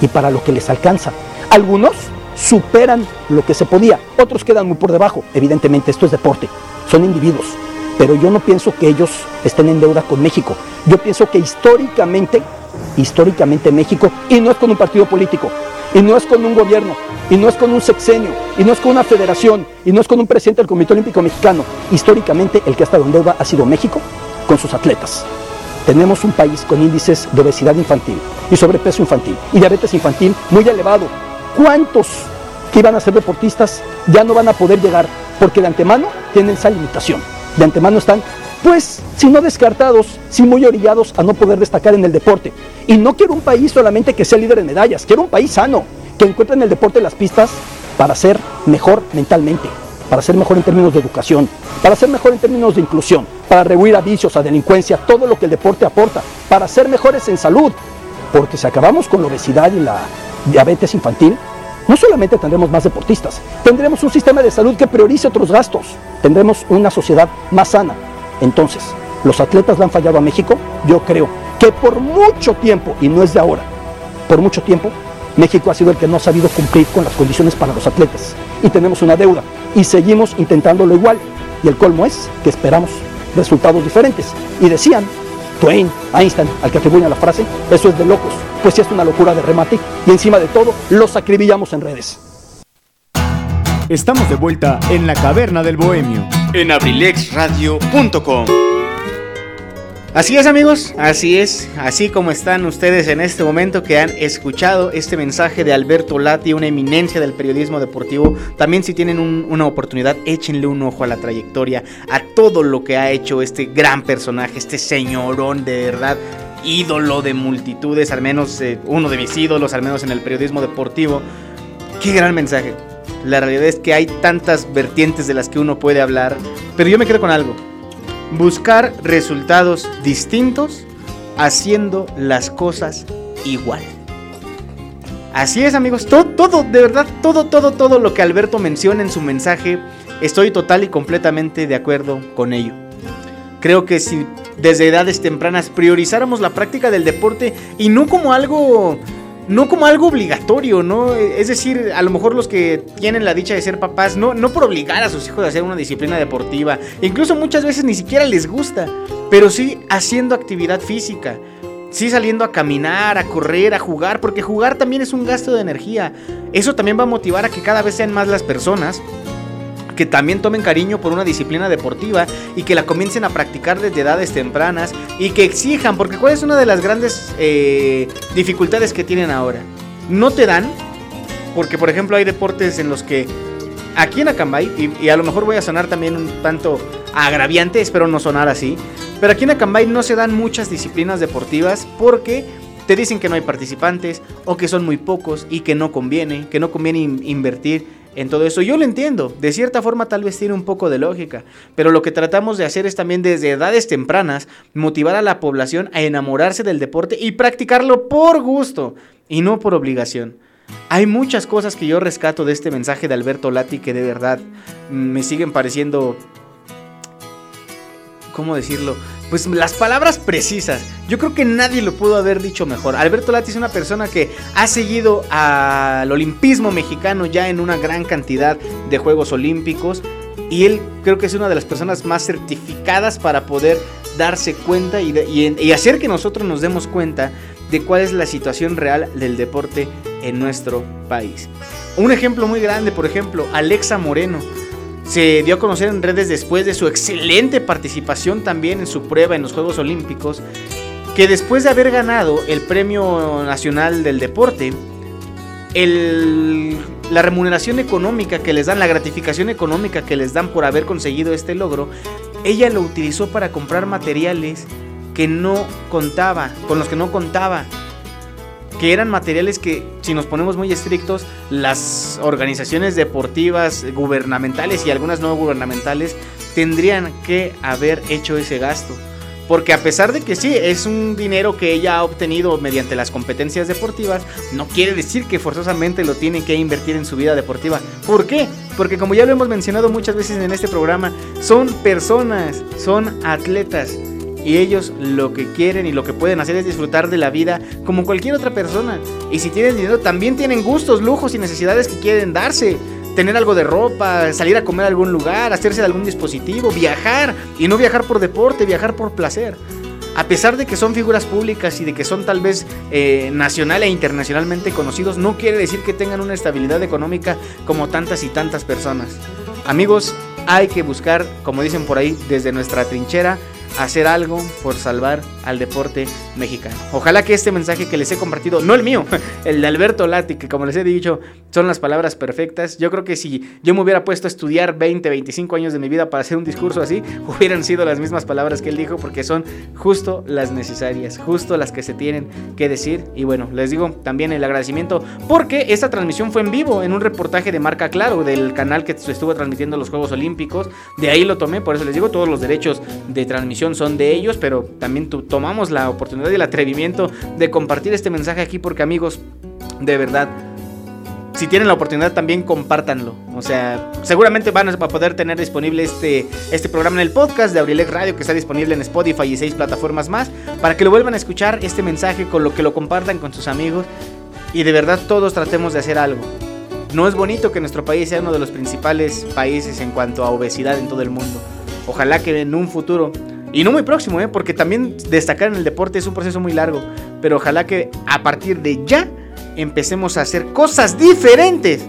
Speaker 9: y para lo que les alcanza. Algunos superan lo que se podía, otros quedan muy por debajo. Evidentemente esto es deporte, son individuos. Pero yo no pienso que ellos estén en deuda con México. Yo pienso que históricamente, históricamente México, y no es con un partido político, y no es con un gobierno, y no es con un sexenio, y no es con una federación, y no es con un presidente del Comité Olímpico Mexicano. Históricamente el que ha estado en deuda ha sido México con sus atletas. Tenemos un país con índices de obesidad infantil y sobrepeso infantil y diabetes infantil muy elevado. ¿Cuántos que iban a ser deportistas ya no van a poder llegar porque de antemano tienen esa limitación? De antemano están, pues, si no descartados, si muy orillados a no poder destacar en el deporte. Y no quiero un país solamente que sea líder en medallas, quiero un país sano, que encuentre en el deporte las pistas para ser mejor mentalmente, para ser mejor en términos de educación, para ser mejor en términos de inclusión, para rehuir a vicios, a delincuencia, todo lo que el deporte aporta, para ser mejores en salud. Porque si acabamos con la obesidad y la diabetes infantil, no solamente tendremos más deportistas, tendremos un sistema de salud que priorice otros gastos, tendremos una sociedad más sana. Entonces, ¿los atletas le han fallado a México? Yo creo que por mucho tiempo, y no es de ahora, por mucho tiempo, México ha sido el que no ha sabido cumplir con las condiciones para los atletas. Y tenemos una deuda. Y seguimos intentándolo igual. Y el colmo es que esperamos resultados diferentes. Y decían, Twain, Einstein, al que atribuyen la frase, eso es de locos. Pues sí es una locura de remate. Y encima de todo, los acribillamos en redes.
Speaker 3: Estamos de vuelta en la caverna del bohemio.
Speaker 4: En abrilexradio.com.
Speaker 1: Así es amigos, así es, así como están ustedes en este momento que han escuchado este mensaje de Alberto Lati, una eminencia del periodismo deportivo, también si tienen un- una oportunidad, échenle un ojo a la trayectoria, a todo lo que ha hecho este gran personaje, este señorón de verdad, ídolo de multitudes, al menos eh, uno de mis ídolos, al menos en el periodismo deportivo. Qué gran mensaje. La realidad es que hay tantas vertientes de las que uno puede hablar, pero yo me quedo con algo buscar resultados distintos haciendo las cosas igual. Así es amigos, todo, todo, de verdad, todo, todo, todo lo que Alberto menciona en su mensaje, estoy total y completamente de acuerdo con ello. Creo que si desde edades tempranas priorizáramos la práctica del deporte y no como algo no como algo obligatorio, ¿no? Es decir, a lo mejor los que tienen la dicha de ser papás, no, no por obligar a sus hijos a hacer una disciplina deportiva, incluso muchas veces ni siquiera les gusta, pero sí haciendo actividad física, sí saliendo a caminar, a correr, a jugar, porque jugar también es un gasto de energía. Eso también va a motivar a que cada vez sean más las personas que también tomen cariño por una disciplina deportiva y que la comiencen a practicar desde edades tempranas y que exijan, porque cuál es una de las grandes eh, dificultades que tienen ahora. No te dan, porque por ejemplo hay deportes en los que aquí en Acambay, y, a lo mejor voy a sonar también un tanto agraviante, espero no sonar así, pero aquí en Acambay no se dan muchas disciplinas deportivas porque te dicen que no hay participantes o que son muy pocos y que no conviene, que no conviene in- invertir en todo eso. Yo lo entiendo, de cierta forma tal vez tiene un poco de lógica, pero lo que tratamos de hacer es también desde edades tempranas motivar a la población a enamorarse del deporte y practicarlo por gusto y no por obligación. Hay muchas cosas que yo rescato de este mensaje de Alberto Lati que de verdad mm, me siguen pareciendo ¿cómo decirlo? Pues las palabras precisas. Yo creo que nadie lo pudo haber dicho mejor. Alberto Lati es una persona que ha seguido al olimpismo mexicano ya en una gran cantidad de Juegos Olímpicos. Y él creo que es una de las personas más certificadas para poder darse cuenta y, de- y y hacer que nosotros nos demos cuenta de cuál es la situación real del deporte en nuestro país. Un ejemplo muy grande, por ejemplo, Alexa Moreno se dio a conocer en redes después de su excelente participación también en su prueba en los Juegos Olímpicos, que después de haber ganado el Premio Nacional del Deporte, el- la remuneración económica que les dan, la gratificación económica que les dan por haber conseguido este logro, ella lo utilizó para comprar materiales que no contaba, con los que no contaba que eran materiales que, si nos ponemos muy estrictos, las organizaciones deportivas, gubernamentales y algunas no gubernamentales tendrían que haber hecho ese gasto. Porque a pesar de que sí, es un dinero que ella ha obtenido mediante las competencias deportivas, no quiere decir que forzosamente lo tiene que invertir en su vida deportiva. ¿Por qué? Porque como ya lo hemos mencionado muchas veces en este programa, son personas, son atletas. Y ellos lo que quieren y lo que pueden hacer es disfrutar de la vida como cualquier otra persona. Y si tienen dinero, también tienen gustos, lujos y necesidades que quieren darse. tener algo de ropa, salir a comer a algún lugar, hacerse de algún dispositivo, viajar y no viajar por deporte, viajar por placer. A pesar de que son figuras públicas y de que son tal vez eh, nacional e internacionalmente conocidos, no quiere decir que tengan una estabilidad económica como tantas y tantas personas. Amigos, hay que buscar, como dicen por ahí, desde nuestra trinchera, hacer algo por salvar al deporte mexicano. Ojalá que este mensaje que les he compartido, no el mío, el de Alberto Lati, que como les he dicho, son las palabras perfectas. Yo creo que si yo me hubiera puesto a estudiar 20, 25 años de mi vida para hacer un discurso así, hubieran sido las mismas palabras que él dijo, porque son justo las necesarias, justo las que se tienen que decir. Y bueno, les digo también el agradecimiento, porque esta transmisión fue en vivo, en un reportaje de marca Claro, del canal que estuvo transmitiendo los Juegos Olímpicos. De ahí lo tomé, por eso les digo, todos los derechos de transmisión son de ellos, pero también tomamos la oportunidad y el atrevimiento de compartir este mensaje aquí porque amigos, de verdad, si tienen la oportunidad también compártanlo. O sea, seguramente van a poder tener disponible este, este programa en el podcast de Abrilex Radio que está disponible en Spotify y seis plataformas más para que lo vuelvan a escuchar este mensaje con lo que lo compartan con sus amigos y de verdad todos tratemos de hacer algo. No es bonito que nuestro país sea uno de los principales países en cuanto a obesidad en todo el mundo. Ojalá que en un futuro y no muy próximo, ¿eh? porque también destacar en el deporte es un proceso muy largo. Pero ojalá que a partir de ya empecemos a hacer cosas diferentes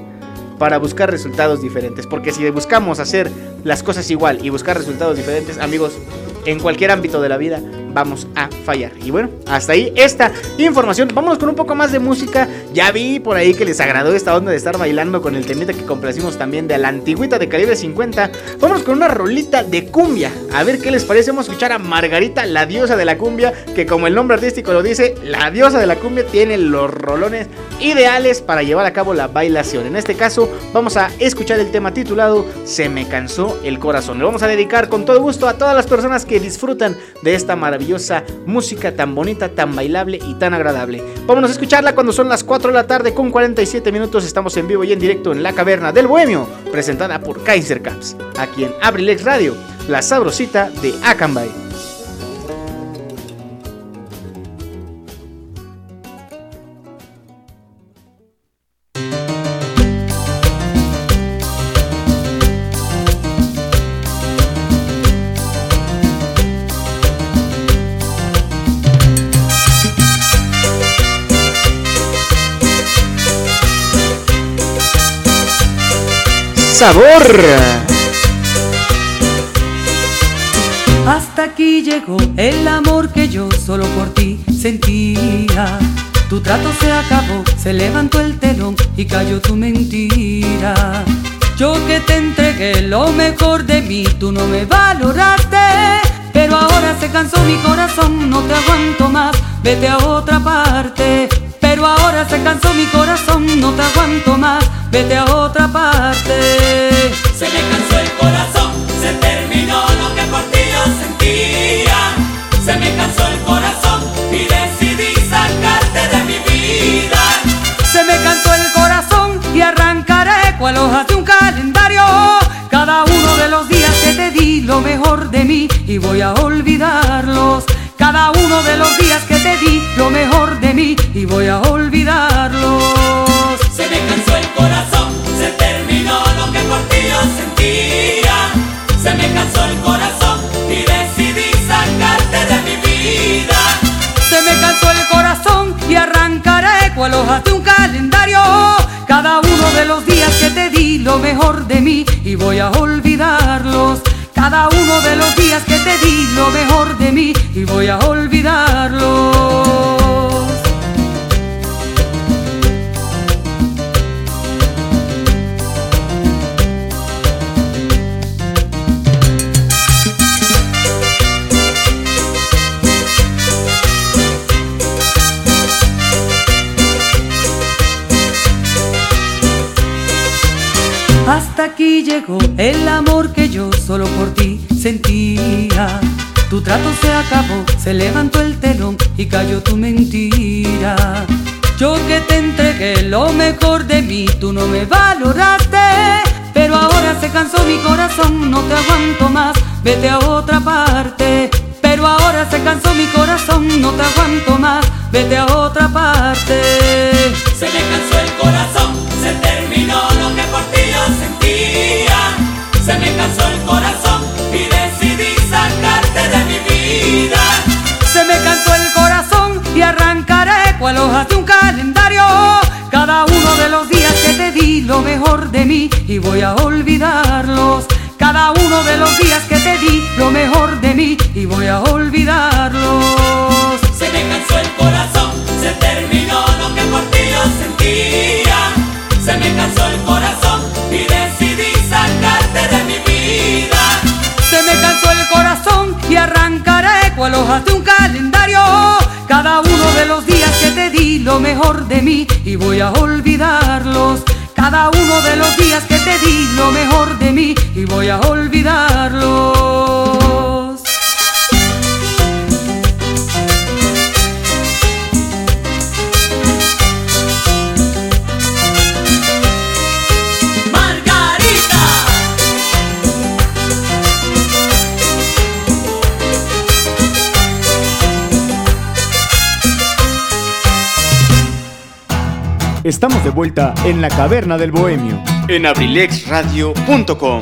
Speaker 1: para buscar resultados diferentes. Porque si buscamos hacer las cosas igual y buscar resultados diferentes, amigos, en cualquier ámbito de la vida vamos a fallar. Y bueno, hasta ahí esta información. Vámonos con un poco más de música. Ya vi por ahí que les agradó esta onda de estar bailando con el temita que complacimos también de la antigüita de calibre 50. Vámonos con una rolita de cumbia. A ver qué les parece. Vamos a escuchar a Margarita, la diosa de la cumbia, que como el nombre artístico lo dice, la diosa de la cumbia tiene los rolones ideales para llevar a cabo la bailación. En este caso, vamos a escuchar el tema titulado Se me cansó el corazón. Lo vamos a dedicar con todo gusto a todas las personas que disfrutan de esta maravillosa música tan bonita, tan bailable y tan agradable. Vámonos a escucharla cuando son las 4 de la tarde con 47 minutos. Estamos en vivo y en directo en la caverna del Bohemio, presentada por Kaiser Caps, aquí en Abrilex Radio, la sabrosita de Akanbay. Sabor.
Speaker 10: Hasta aquí llegó el amor que yo solo por ti sentía. Tu trato se acabó, se levantó el telón y cayó tu mentira. Yo que te entregué lo mejor de mí, tú no me valoraste. Pero ahora se cansó mi corazón, no te aguanto más, vete a otra parte. Pero ahora se cansó mi corazón, no te aguanto más, vete a otra parte.
Speaker 11: Se me cansó el corazón, se terminó lo que por ti yo sentía. Se me cansó el corazón y decidí sacarte de mi vida.
Speaker 10: Se me cansó el corazón y arrancaré cual hojas de un calendario. Cada uno de los días que te di lo mejor de mí y voy a olvidarlos. Cada uno de los días que te di lo mejor de mí y voy a olvidarlos.
Speaker 11: Se me cansó el corazón, se terminó lo que por ti yo sentía. Se me cansó el corazón y decidí sacarte de mi vida.
Speaker 10: Se me cansó el corazón y arrancaré cual hojas de un calendario. Cada uno de los días que te di lo mejor de mí y voy a olvidarlos. Cada uno de los días que te di lo mejor de mí y voy a olvidarlos. Hasta aquí llegó el amor que yo solo por ti sentía. Tu trato se acabó, se levantó el telón y cayó tu mentira. Yo que te entregué lo mejor de mí, tú no me valoraste. Pero ahora se cansó mi corazón, no te aguanto más, vete a otra parte. Pero ahora se cansó mi corazón, no te aguanto más, vete a otra parte.
Speaker 11: Se me cansó el corazón, se terminó se me cansó el corazón y decidí sacarte de mi vida.
Speaker 10: Se me cansó el corazón y arrancaré cual hojas de un calendario. Cada uno de los días que te di lo mejor de mí y voy a olvidarlos. Cada uno de los días que te di lo mejor de mí y voy a olvidarlos.
Speaker 11: Se me cansó el corazón, se terminó lo que por ti yo sentía. Se me cansó el corazón.
Speaker 10: El corazón y arrancaré cual hojas de un calendario. Cada uno de los días que te di lo mejor de mí y voy a olvidarlos. Cada uno de los días que te di lo mejor de mí y voy a olvidarlos.
Speaker 3: Estamos de vuelta en la caverna del bohemio.
Speaker 4: En abrilexradio.com.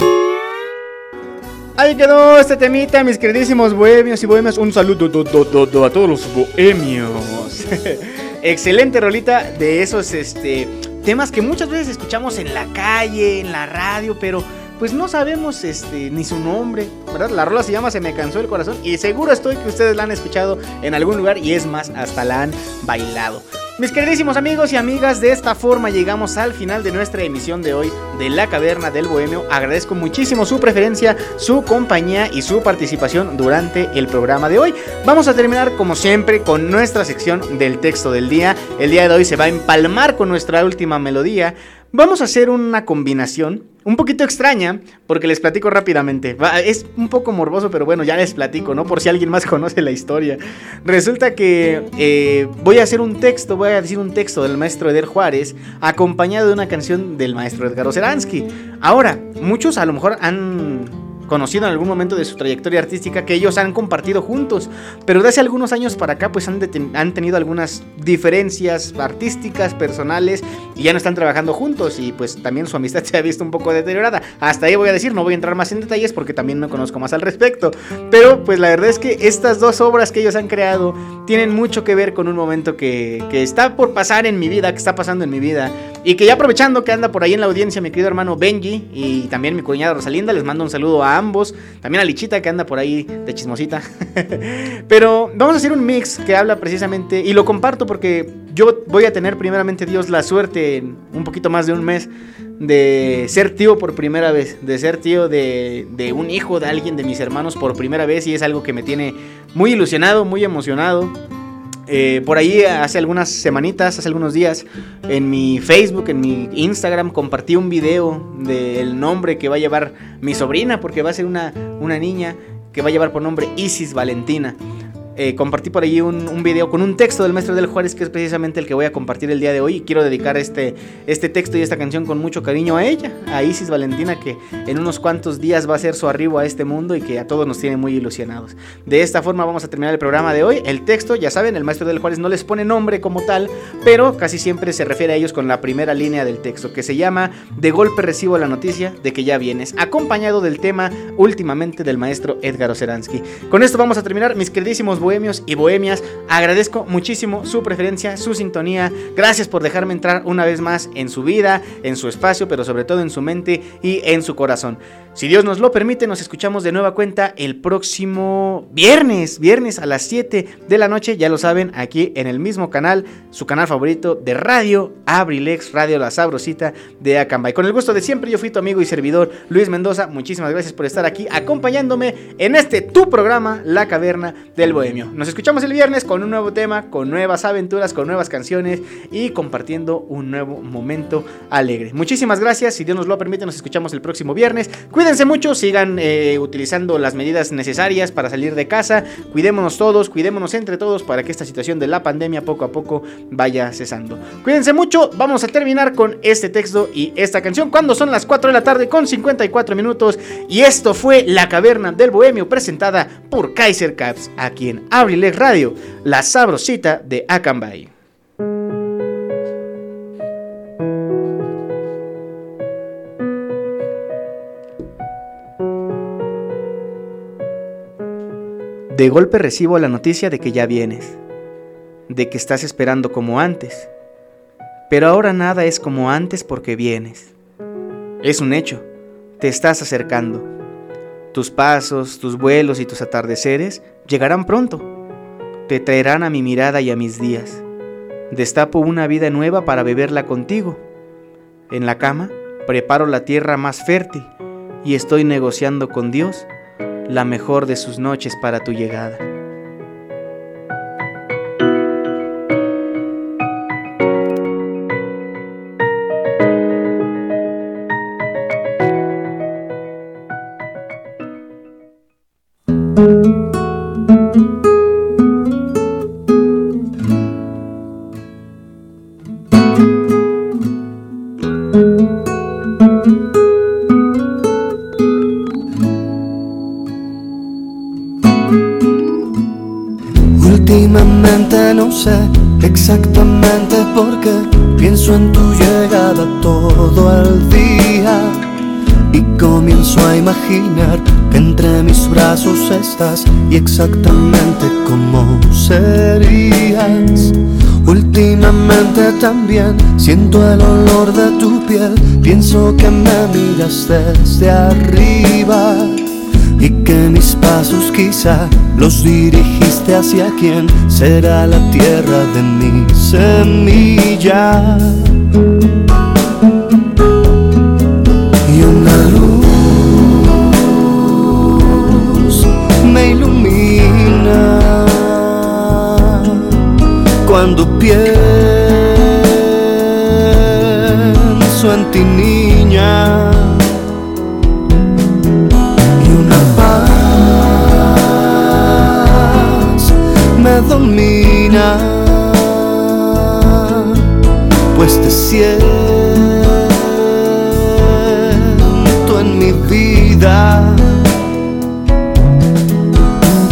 Speaker 1: Ahí quedó este temita, mis queridísimos bohemios y bohemias. Un saludo do, do, do, do a todos los bohemios. Excelente rolita de esos este, temas que muchas veces escuchamos en la calle, en la radio, pero pues no sabemos este, ni su nombre, ¿verdad? La rola se llama Se me cansó el corazón y seguro estoy que ustedes la han escuchado en algún lugar y es más, hasta la han bailado. Mis queridísimos amigos y amigas, de esta forma llegamos al final de nuestra emisión de hoy de La Caverna del Bohemio. Agradezco muchísimo su preferencia, su compañía y su participación durante el programa de hoy. Vamos a terminar como siempre con nuestra sección del texto del día. El día de hoy se va a empalmar con nuestra última melodía. Vamos a hacer una combinación un poquito extraña, porque les platico rápidamente. Es un poco morboso, pero bueno, ya les platico, ¿no? Por si alguien más conoce la historia. Resulta que eh, voy a hacer un texto, voy a decir un texto del maestro Eder Juárez, acompañado de una canción del maestro Edgar Oceransky. Ahora, muchos a lo mejor han conocido en algún momento de su trayectoria artística que ellos han compartido juntos, pero de hace algunos años para acá pues han, han, tenido algunas diferencias artísticas, personales y ya no están trabajando juntos y pues también su amistad se ha visto un poco deteriorada. Hasta ahí voy a decir, no voy a entrar más en detalles porque también no conozco más al respecto, pero pues la verdad es que estas dos obras que ellos han creado tienen mucho que ver con un momento que, que está por pasar en mi vida, que está pasando en mi vida y que ya aprovechando que anda por ahí en la audiencia mi querido hermano Benji y también mi cuñada Rosalinda, les mando un saludo a ambos. También a Lichita que anda por ahí de chismosita. Pero vamos a hacer un mix que habla precisamente, y lo comparto porque yo voy a tener primeramente Dios la suerte en un poquito más de un mes de ser tío por primera vez, de ser tío de, de un hijo de alguien de mis hermanos por primera vez y es algo que me tiene muy ilusionado, muy emocionado. Eh, por ahí hace algunas semanitas, hace algunos días, en mi Facebook, en mi Instagram, compartí un video del nombre que va a llevar mi sobrina, porque va a ser una, una niña que va a llevar por nombre Isis Valentina. Eh, compartí por un, un, video con un texto del maestro del Juárez que es precisamente el que voy a compartir el día de hoy y quiero dedicar este, este texto y esta canción con mucho cariño a ella, a Isis Valentina que en unos cuantos días va a ser su arribo a este mundo y que a todos nos tiene muy ilusionados. De esta forma vamos a terminar el programa de hoy. El texto, ya saben, el maestro del Juárez no les pone nombre como tal, pero casi siempre se refiere a ellos con la primera línea del texto que se llama De golpe recibo la noticia de que ya vienes, acompañado del tema últimamente del maestro Edgar Oceransky. Con esto vamos a terminar, mis queridísimos bohemios y bohemias. Agradezco muchísimo su preferencia, su sintonía. Gracias por dejarme entrar una vez más en su vida, en su espacio, pero sobre todo en su mente y en su corazón. Si Dios nos lo permite, nos escuchamos de nueva cuenta el próximo viernes, viernes a las 7 de la noche, ya lo saben, aquí en el mismo canal, su canal favorito de radio, Abrilex Radio La Sabrosita de Acambay. Con el gusto de siempre, yo fui tu amigo y servidor Luis Mendoza. Muchísimas gracias por estar aquí acompañándome en este tu programa, La Caverna del Bohemio. Nos escuchamos el viernes con un nuevo tema, con nuevas aventuras, con nuevas canciones y compartiendo un nuevo momento alegre. Muchísimas gracias, si Dios nos lo permite, nos escuchamos el próximo viernes. Cuídense mucho, sigan eh, utilizando las medidas necesarias para salir de casa. Cuidémonos todos, cuidémonos entre todos para que esta situación de la pandemia poco a poco vaya cesando. Cuídense mucho, vamos a terminar con este texto y esta canción cuando son las 4 de la tarde con 54 minutos. Y esto fue La Caverna del Bohemio presentada por Kaiser Caps aquí en Abrilex Radio, la sabrosita de Acambay. De golpe recibo la noticia de que ya vienes. de que estás esperando como antes. Pero ahora nada es como antes porque vienes. Es un hecho, te estás acercando. Tus pasos, tus vuelos y tus atardeceres llegarán pronto. Te traerán a mi mirada y a mis días. Destapo una vida nueva para beberla contigo. En la cama preparo la tierra más fértil y estoy negociando con Dios la mejor de sus noches para tu llegada.
Speaker 12: Comienzo a imaginar que entre mis brazos estás y exactamente cómo serías. Últimamente también siento el olor de tu piel, pienso que me miras desde arriba y que mis pasos quizá los dirigiste hacia quien será la tierra de mi semilla. En ti niña. Y una paz me domina, pues te siento en mi vida.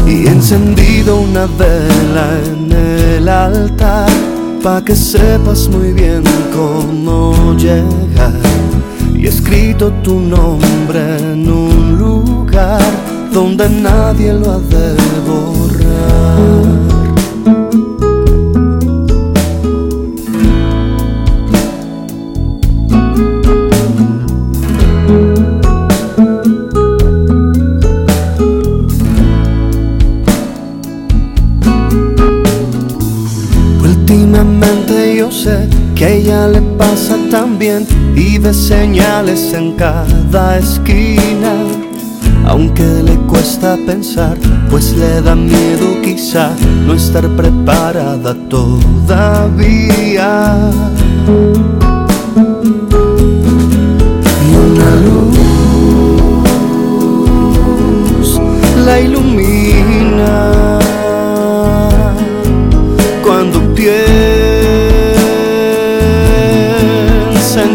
Speaker 12: Y encendido una vela en el altar, pa' que sepas muy bien cómo llegar. Y he escrito tu nombre en un lugar donde nadie lo ha de borrar. Yo sé que ella le pasa también y ve señales en cada esquina. Aunque le cuesta pensar, pues le da miedo quizá no estar preparada todavía. Una luz la ilumina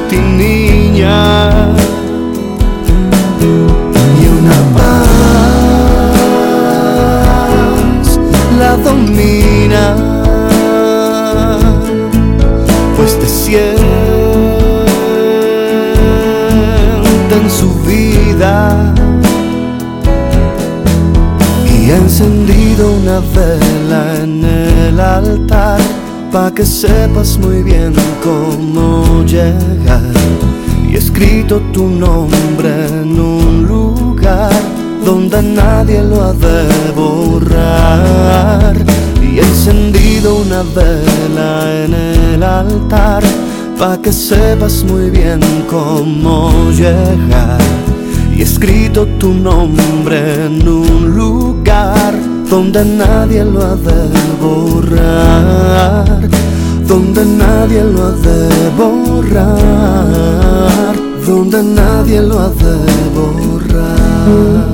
Speaker 12: ti niña. Y una paz la domina pues te siente en su vida. Y he encendido una vela en el altar pa' que sepas muy bien cómo llegar. Y he escrito tu nombre en un lugar donde nadie lo ha de borrar. Y he encendido una vela en el altar pa' que sepas muy bien cómo llegar. Y he escrito tu nombre en un lugar donde nadie lo ha de borrar, donde nadie lo ha de borrar, donde nadie lo ha de borrar.